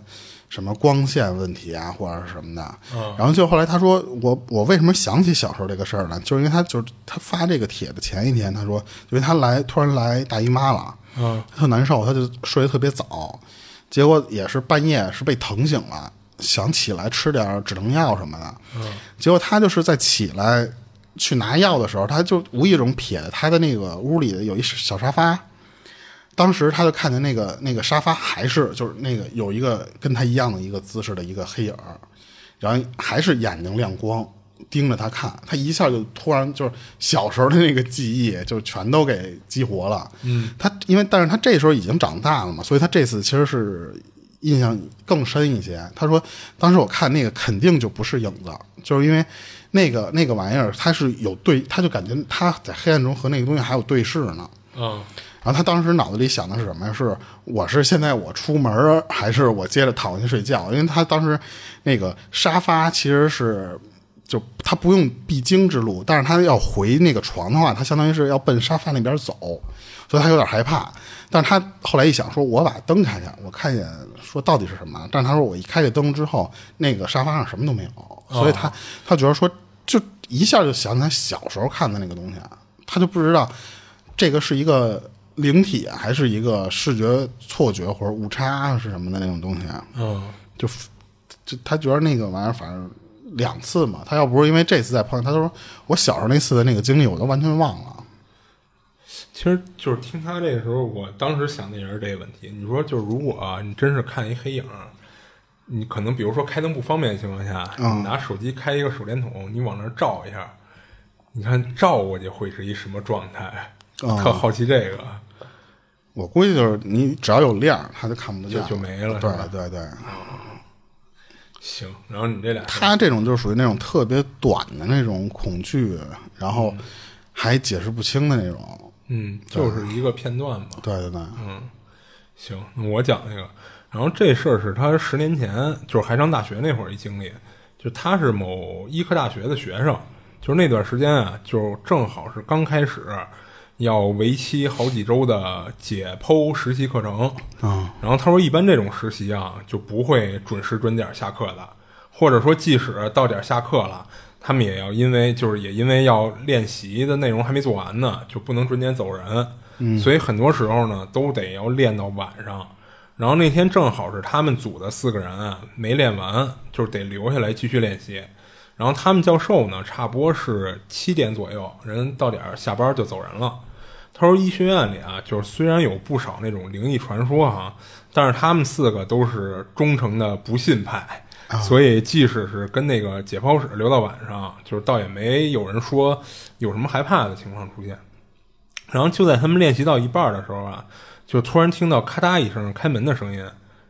什么光线问题啊，或者是什么的。嗯然后就后来他说我我为什么想起小时候这个事儿呢？就是因为他就是他发这个帖的前一天，他说因为他来突然来大姨妈了，嗯特难受，他就睡得特别早，结果也是半夜是被疼醒了，想起来吃点止疼药什么的，结果他就是在起来去拿药的时候，他就无意中瞥他的那个屋里有一小沙发，当时他就看见那个那个沙发还是就是那个有一个跟他一样的一个姿势的一个黑影儿，然后还是眼睛亮光。盯着他看，他一下就突然就是小时候的那个记忆就全都给激活了。嗯，他因为但是他这时候已经长大了嘛，所以他这次其实是印象更深一些。他说当时我看那个肯定就不是影子，就是因为那个那个玩意儿它是有对，他就感觉他在黑暗中和那个东西还有对视呢。嗯然后他当时脑子里想的是什么呀？是我是现在我出门儿，还是我接着躺下去睡觉？因为他当时那个沙发其实是就他不用必经之路，但是他要回那个床的话，他相当于是要奔沙发那边走，所以他有点害怕。但是他后来一想，说我把灯开开，我看一眼，说到底是什么？但是他说我一开这灯之后，那个沙发上什么都没有，所以他他觉得说，就一下就想起他小时候看的那个东西，他就不知道这个是一个灵体啊，还是一个视觉错觉或者误差是什么的那种东西啊？嗯，就就他觉得那个玩意儿，反正两次嘛，他要不是因为这次再碰见，他都说我小时候那次的那个经历我都完全忘了。其实就是听他这个时候，我当时想的也是这个问题。你说，就是如果、啊、你真是看一黑影，你可能比如说开灯不方便的情况下，你拿手机开一个手电筒，你往那儿照一下，你看照过去会是一什么状态？特好奇这个。我估计就是你只要有亮，他就看不见就就没了是对对对，行，然后你这俩他这种就属于那种特别短的那种恐惧，然后还解释不清的那种。嗯，就是一个片段嘛。对对对，嗯行，我讲那个，然后这事儿是他十年前，就是还上大学那会儿一经历，就他是某医科大学的学生，就是那段时间啊，就正好是刚开始要为期好几周的解剖实习课程啊。然后他说，一般这种实习啊，就不会准时准点下课的，或者说即使到点下课了。他们也要因为就是也因为要练习的内容还没做完呢，就不能准点走人。嗯，所以很多时候呢都得要练到晚上。然后那天正好是他们组的四个人啊没练完，就是得留下来继续练习。然后他们教授呢差不多是七点左右，人到点儿下班就走人了。他说医学院里啊，就是虽然有不少那种灵异传说哈，但是他们四个都是忠诚的不信派。所以，即使是跟那个解剖室留到晚上，就是倒也没有人说有什么害怕的情况出现。然后就在他们练习到一半的时候啊，就突然听到咔嗒一声开门的声音，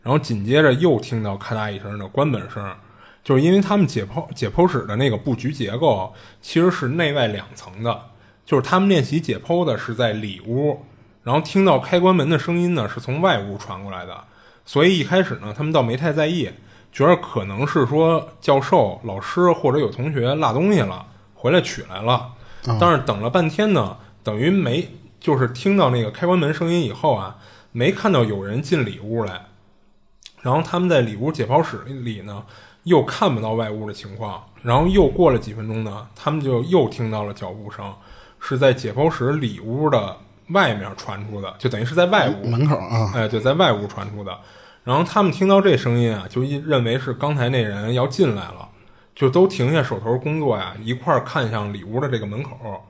然后紧接着又听到咔嗒一声的关门声。就是因为他们解剖解剖室的那个布局结构其实是内外两层的，就是他们练习解剖的是在里屋，然后听到开关门的声音呢是从外屋传过来的，所以一开始呢他们倒没太在意。觉得可能是说教授、老师或者有同学落东西了，回来取来了。但是等了半天呢，等于没就是听到那个开关门声音以后啊，没看到有人进里屋来。然后他们在里屋解剖室里呢，又看不到外屋的情况。然后又过了几分钟呢，他们就又听到了脚步声，是在解剖室里屋的外面传出的，就等于是在外屋门口啊，哎，对在外屋传出的。然后他们听到这声音啊，就认为是刚才那人要进来了，就都停下手头工作呀，一块儿看向里屋的这个门口。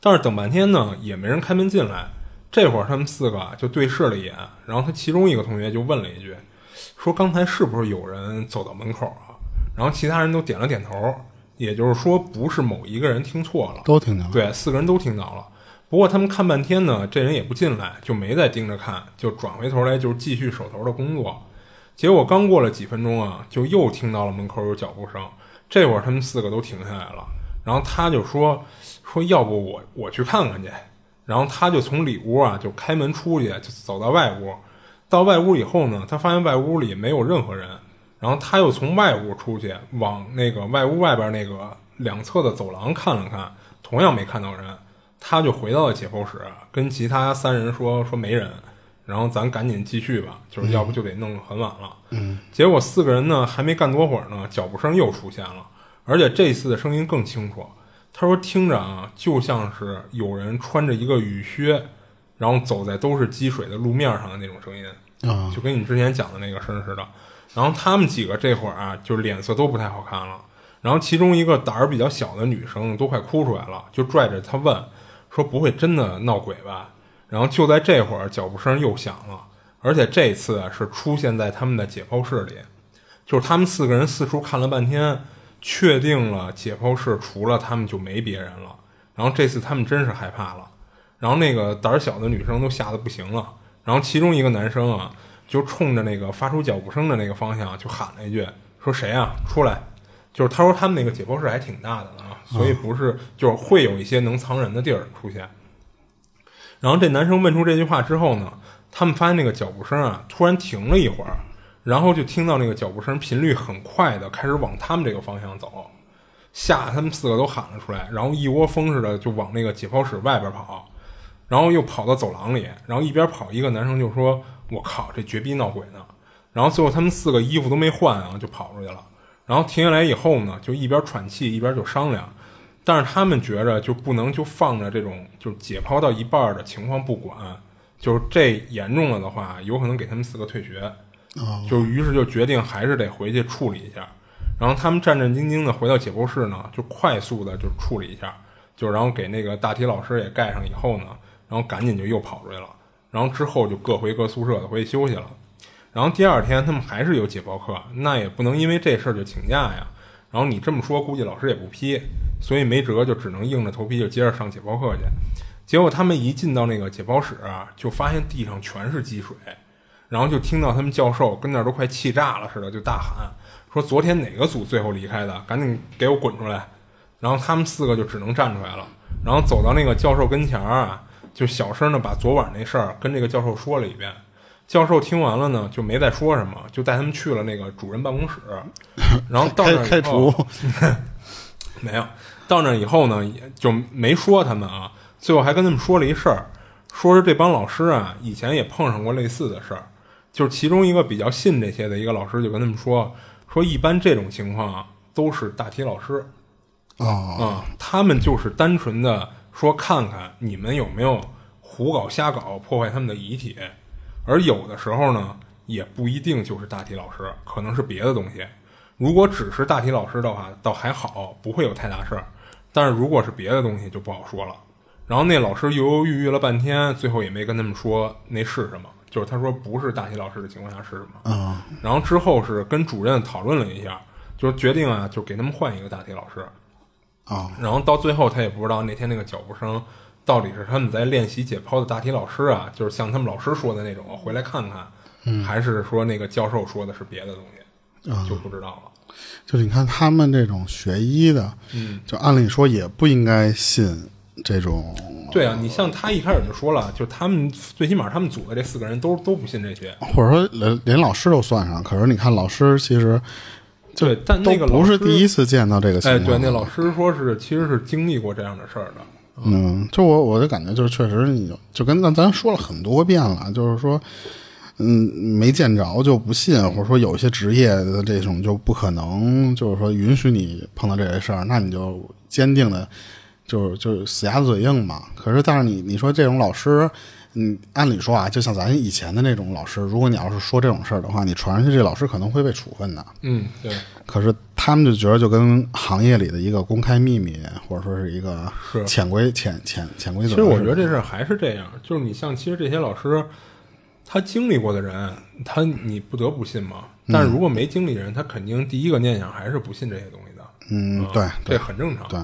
但是等半天呢，也没人开门进来。这会儿他们四个就对视了一眼，然后他其中一个同学就问了一句，说刚才是不是有人走到门口啊？然后其他人都点了点头，也就是说不是某一个人听错了，都听到了。对，四个人都听到了。不过他们看半天呢，这人也不进来，就没再盯着看，就转回头来就是继续手头的工作。结果刚过了几分钟啊，就又听到了门口有脚步声。这会儿他们四个都停下来了，然后他就说说要不我我去看看去。然后他就从里屋啊就开门出去，就走到外屋。到外屋以后呢，他发现外屋里没有任何人。然后他又从外屋出去，往那个外屋外边那个两侧的走廊看了看，同样没看到人。他就回到了解剖室，跟其他三人说说没人，然后咱赶紧继续吧，就是要不就得弄很晚了。嗯，结果四个人呢还没干多会儿呢，脚步声又出现了，而且这次的声音更清楚。他说听着啊，就像是有人穿着一个雨靴，然后走在都是积水的路面上的那种声音，啊，就跟你之前讲的那个声似的。然后他们几个这会儿啊，就脸色都不太好看了。然后其中一个胆儿比较小的女生都快哭出来了，就拽着他问。说不会真的闹鬼吧？然后就在这会儿，脚步声又响了，而且这次是出现在他们的解剖室里。就是他们四个人四处看了半天，确定了解剖室除了他们就没别人了。然后这次他们真是害怕了。然后那个胆儿小的女生都吓得不行了。然后其中一个男生啊，就冲着那个发出脚步声的那个方向就喊了一句：“说谁啊？出来！”就是他说他们那个解剖室还挺大的啊，所以不是就是会有一些能藏人的地儿出现。然后这男生问出这句话之后呢，他们发现那个脚步声啊突然停了一会儿，然后就听到那个脚步声频率很快的开始往他们这个方向走，吓得他们四个都喊了出来，然后一窝蜂似的就往那个解剖室外边跑，然后又跑到走廊里，然后一边跑一个男生就说：“我靠，这绝逼闹鬼呢！”然后最后他们四个衣服都没换啊，就跑出去了。然后停下来以后呢，就一边喘气一边就商量，但是他们觉着就不能就放着这种就是解剖到一半的情况不管，就是这严重了的话，有可能给他们四个退学。就于是就决定还是得回去处理一下。然后他们战战兢兢的回到解剖室呢，就快速的就处理一下，就然后给那个大体老师也盖上以后呢，然后赶紧就又跑出去了。然后之后就各回各宿舍的回去休息了。然后第二天他们还是有解剖课，那也不能因为这事儿就请假呀。然后你这么说，估计老师也不批，所以没辙，就只能硬着头皮就接着上解剖课去。结果他们一进到那个解剖室，就发现地上全是积水，然后就听到他们教授跟那儿都快气炸了似的，就大喊说：“昨天哪个组最后离开的？赶紧给我滚出来！”然后他们四个就只能站出来了，然后走到那个教授跟前儿啊，就小声的把昨晚那事儿跟这个教授说了一遍。教授听完了呢，就没再说什么，就带他们去了那个主任办公室。[LAUGHS] 然后到那开除 [LAUGHS] 没有到那以后呢，也就没说他们啊。最后还跟他们说了一事儿，说是这帮老师啊，以前也碰上过类似的事儿。就是其中一个比较信这些的一个老师，就跟他们说，说一般这种情况啊，都是大体老师啊啊，他们就是单纯的说看看你们有没有胡搞瞎搞，破坏他们的遗体。而有的时候呢，也不一定就是大体老师，可能是别的东西。如果只是大体老师的话，倒还好，不会有太大事儿。但是如果是别的东西，就不好说了。然后那老师犹犹豫豫了半天，最后也没跟他们说那是什么。就是他说不是大体老师的情况下是什么。啊，然后之后是跟主任讨论了一下，就是决定啊，就给他们换一个大体老师。啊，然后到最后他也不知道那天那个脚步声。到底是他们在练习解剖的大体老师啊，就是像他们老师说的那种回来看看，还是说那个教授说的是别的东西，就不知道了。就是你看他们这种学医的，嗯，就按理说也不应该信这种。对啊，你像他一开始就说了，就他们最起码他们组的这四个人都都不信这些，或者说连连老师都算上。可是你看老师其实对，但那个都不是第一次见到这个情哎，况。对，那老师说是其实是经历过这样的事儿的。嗯，就我我的感觉就是，确实你就就跟咱咱说了很多遍了，就是说，嗯，没见着就不信，或者说有些职业的这种就不可能，就是说允许你碰到这些事儿，那你就坚定的，就是就是死鸭子嘴硬嘛。可是，但是你你说这种老师，嗯，按理说啊，就像咱以前的那种老师，如果你要是说这种事儿的话，你传上去，这老师可能会被处分的。嗯，对，可是他们就觉得就跟行业里的一个公开秘密，或者说是一个是潜规潜潜潜规则。其实我觉得这事儿还是这样，就是你像其实这些老师，他经历过的人，他你不得不信嘛。但是如果没经历的人，他肯定第一个念想还是不信这些东西的。嗯，对这很正常。对。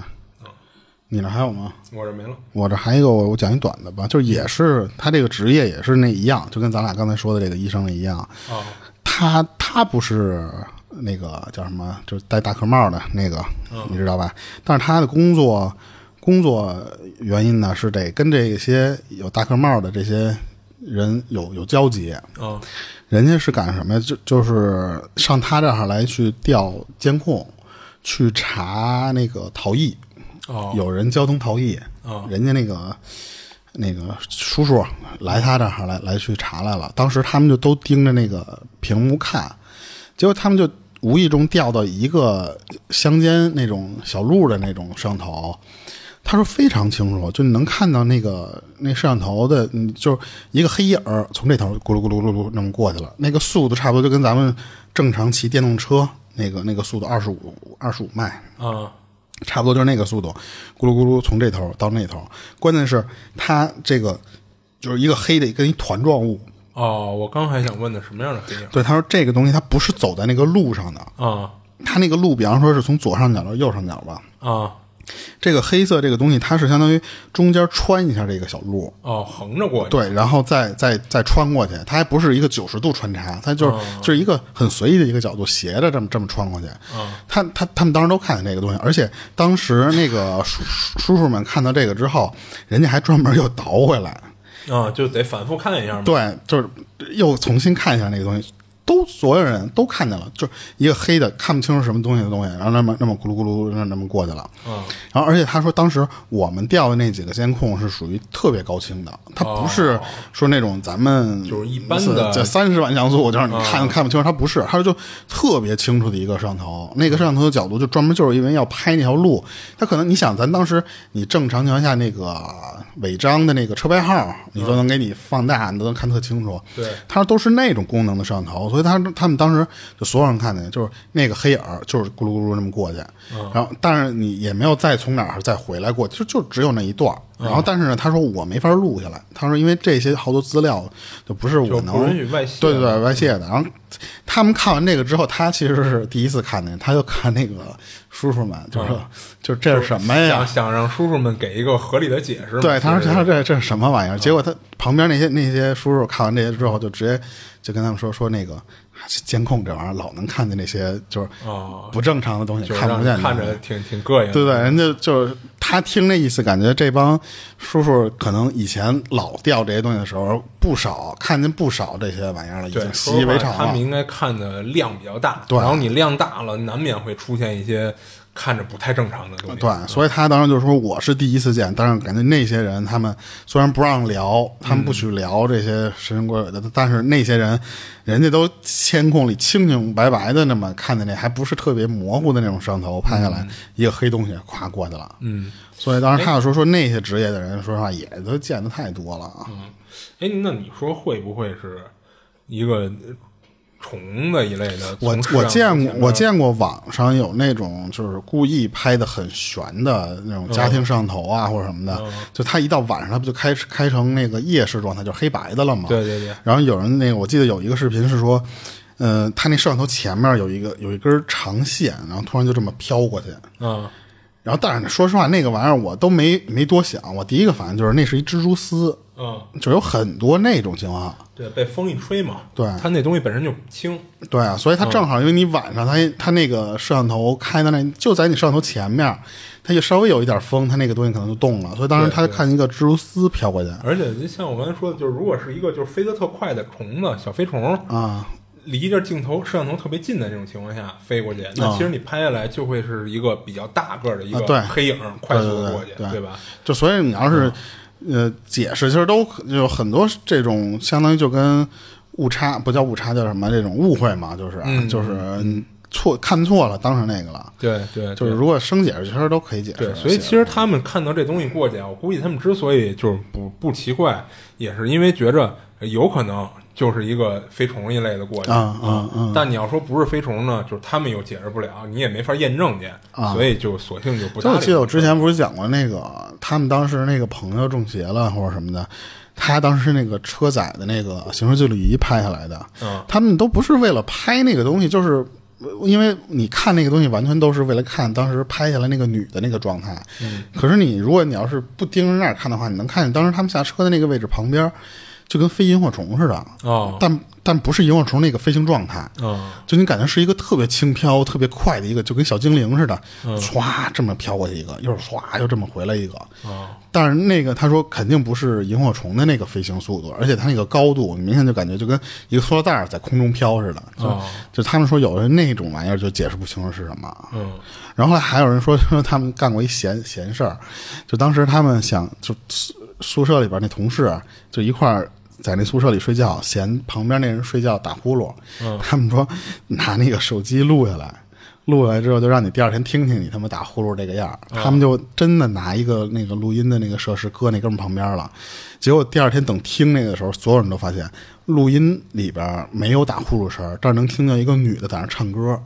你那还有吗？我这没了。我这还有一个，我我讲一短的吧，就是也是他这个职业也是那一样，就跟咱俩刚才说的这个医生那一样。哦，他他不是那个叫什么，就是戴大壳帽的那个，你知道吧？但是他的工作工作原因呢，是得跟这些有大壳帽的这些人有有交集。哦，人家是干什么呀？就就是上他这儿来去调监控，去查那个逃逸。哦，有人交通逃逸，哦。人家那个那个叔叔来他这儿来来去查来了，当时他们就都盯着那个屏幕看，结果他们就无意中掉到一个乡间那种小路的那种摄像头，他说非常清楚，就能看到那个那摄像头的，嗯，就是一个黑影儿从这头咕噜咕噜咕噜噜那么过去了，那个速度差不多就跟咱们正常骑电动车那个那个速度二十五二十五迈，啊，差不多就是那个速度，咕噜咕噜从这头到那头。关键是它这个就是一个黑的跟一团状物。哦，我刚还想问的什么样的黑影对，他说这个东西它不是走在那个路上的，啊它那个路，比方说是从左上角到右上角吧。啊这个黑色这个东西，它是相当于中间穿一下这个小路，哦，横着过去。对，然后再再再穿过去，它还不是一个九十度穿插，它就是、就是一个很随意的一个角度，斜着这么这么穿过去。他他他们当时都看见这个东西，而且当时那个 [LAUGHS] 叔叔叔们看到这个之后，人家还专门又倒回来，啊，就得反复看一下嘛。对，就是又重新看一下那个东西。都所有人都看见了，就是一个黑的看不清楚什么东西的东西，然后那么那么咕噜咕噜那那么过去了。嗯，然后而且他说当时我们调的那几个监控是属于特别高清的，它不是说那种咱们就是一般的这三十万像素，就是你看看不清楚，它不是，它就特别清楚的一个摄像头。那个摄像头的角度就专门就是因为要拍那条路，它可能你想咱当时你正常情况下那个违章的那个车牌号，你都能给你放大，你都能看特清楚。对它都是那种功能的摄像头，所以他他们当时就所有人看见，就是那个黑影儿就是咕噜咕噜那么过去，然后但是你也没有再从哪儿再回来过，就就只有那一段儿。然后但是呢，他说我没法录下来，他说因为这些好多资料就不是我能允许外泄对对对外泄的。然后他们看完这个之后，他其实是第一次看见，他就看那个叔叔们，就说就这是什么呀想？想让叔叔们给一个合理的解释。对，他说他说这这是什么玩意儿？结果他旁边那些那些叔叔看完这些之后，就直接就跟他们说说那个啊监控这玩意儿老能看见那些就是哦不正常的东西，就看不见看着挺挺膈应。对对，人家就是他听那意思，感觉这帮叔叔可能以前老钓这些东西的时候，不少看见不少这些玩意儿了，已，经习以为常了他们。应该看的量比较大，对然后你量大了，难免会出现一些看着不太正常的东西。对，所以他当时就说我是第一次见，但是感觉那些人他们 [LAUGHS] 虽然不让聊，他们不许聊这些神神鬼鬼的，但是那些人，人家都监控里清清白白的那么看见那，还不是特别模糊的那种摄像头拍下来，一个黑东西咵过去了。嗯，所以当时他就说说那些职业的人，说实话也都见的太多了啊。哎，那你说会不会是一个虫子一类的？我我见过，我见过网上有那种就是故意拍的很悬的那种家庭摄像头啊，或者什么的，就他一到晚上，他不就开开成那个夜视状态，就是黑白的了吗？对对对然后有人那个，我记得有一个视频是说，呃，他那摄像头前面有一个有一根长线，然后突然就这么飘过去。嗯，然后，但是说实话，那个玩意儿我都没没多想，我第一个反应就是那是一蜘蛛丝，嗯，就有很多那种情况。对，被风一吹嘛，对它那东西本身就轻，对啊，所以它正好，因为你晚上它它那个摄像头开的那就在你摄像头前面，它就稍微有一点风，它那个东西可能就动了。所以当时他对对看一个蜘蛛丝飘过去而且就像我刚才说的，就是如果是一个就是飞得特快的虫子，小飞虫，啊，离着镜头摄像头特别近的这种情况下飞过去，那其实你拍下来就会是一个比较大个儿的一个黑影，快速的过去，对对吧？就所以你要是、呃解释，其实都有很多这种相当于就跟误差不叫误差，叫什么这种误会嘛，就是、嗯就是错看错了，当成那个了。对对，对就是如果生解释，其实都可以解释。对，所以其实他们看到这东西过去啊，我估计他们之所以就是不不奇怪，也是因为觉着有可能就是一个飞虫一类的过去啊啊啊但你要说不是飞虫呢，就是他们又解释不了，你也没法验证去，所以就索性就不。就我记得我之前不是讲过那个，他们当时那个朋友中邪了或者什么的，他当时那个车载的那个行车记录仪拍下来的，嗯他们都不是为了拍那个东西，就是。因为你看那个东西，完全都是为了看当时拍下来那个女的那个状态。嗯，可是你如果你要是不盯着那儿看的话，你能看见当时他们下车的那个位置旁边，就跟飞萤火虫似的。哦但但不是萤火虫那个飞行状态。嗯就你感觉是一个特别轻飘、特别快的一个，就跟小精灵似的，唰这么飘过去一个，又是唰又这么回来一个。哦但是那个他说肯定不是萤火虫的那个飞行速度，而且它那个高度明显就感觉就跟一个塑料袋儿在空中飘似的。就、哦就他们说有的那种玩意儿就解释不清楚是什么。嗯然后还有人说说他们干过一闲闲事儿，就当时他们想就宿宿舍里边那同事就一块儿在那宿舍里睡觉，嫌旁边那人睡觉打呼噜，[LAUGHS] 他们说拿那个手机录下来。录下来之后，就让你第二天听听你他妈打呼噜这个样儿。他们就真的拿一个那个录音的那个设施搁那哥们旁边了。结果第二天等听那个的时候，所有人都发现录音里边没有打呼噜声儿，这儿能听见一个女的在那唱歌。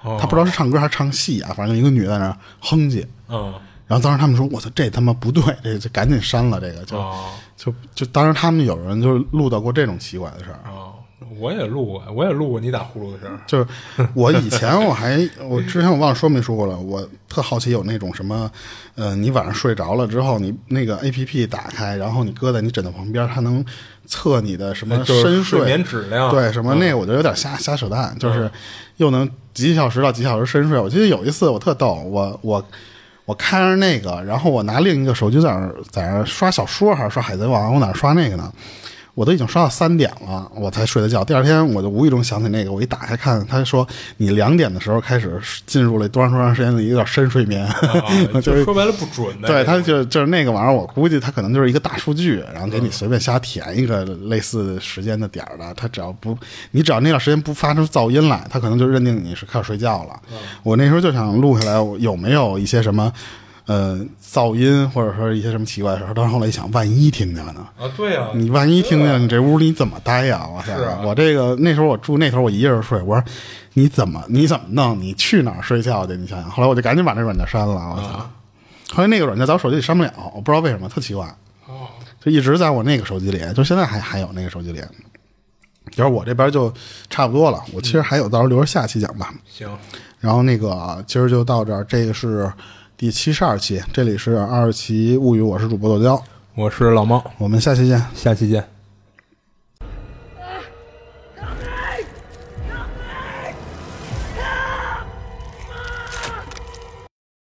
他不知道是唱歌还是唱戏啊，反正一个女的在那哼唧。嗯然后当时他们说：“我操，这他妈不对，这就赶紧删了这个。就”哦就就当时他们有人就录到过这种奇怪的事儿。哦，我也录过，我也录过你打呼噜的事儿。就是我以前我还我之前我忘了说没说过了，我特好奇有那种什么，呃，你晚上睡着了之后，你那个 A P P 打开，然后你搁在你枕头旁边，它能测你的什么就是深睡眠质量对什么那个我觉得有点瞎瞎扯淡，就是又能几小时到几小时深睡。我记得有一次我特逗，我我。我看着那个，然后我拿另一个手机在那在那儿刷小说还是刷海贼王，我哪刷那个呢？我都已经刷到三点了，我才睡的觉。第二天我就无意中想起那个，我一打开看，他说你两点的时候开始进入了多长多长时间的一个深睡眠，啊 [LAUGHS] 就就是说白了不准的。对，他就就是那个玩意儿，我估计他可能就是一个大数据，然后给你随便瞎填一个类似时间的点儿的，他只要不你只要那段时间不发出噪音来，他可能就认定你是开始睡觉了。我那时候就想录下来，我有没有一些什么呃噪音，或者说一些什么奇怪的事儿，但是后来一想，万一听见了呢？啊，对啊，你万一听见，你这屋里怎么待呀？我操！是啊我这个那时候我住那头，我一个人睡。我说你怎么你怎么弄？你去哪儿睡觉去？你想想。后来我就赶紧把那软件删了。我操！啊后来那个软件在我手机里删不了，我不知道为什么，特奇怪。哦，就一直在我那个手机里，就现在还还有那个手机里。就是我这边就差不多了，我其实还有，到时候留着下期讲吧。行，然后那个今儿就到这儿，这个是第七十二期，这里是二期物语，我是主播豆椒，我是老猫，我们下期见。下期见。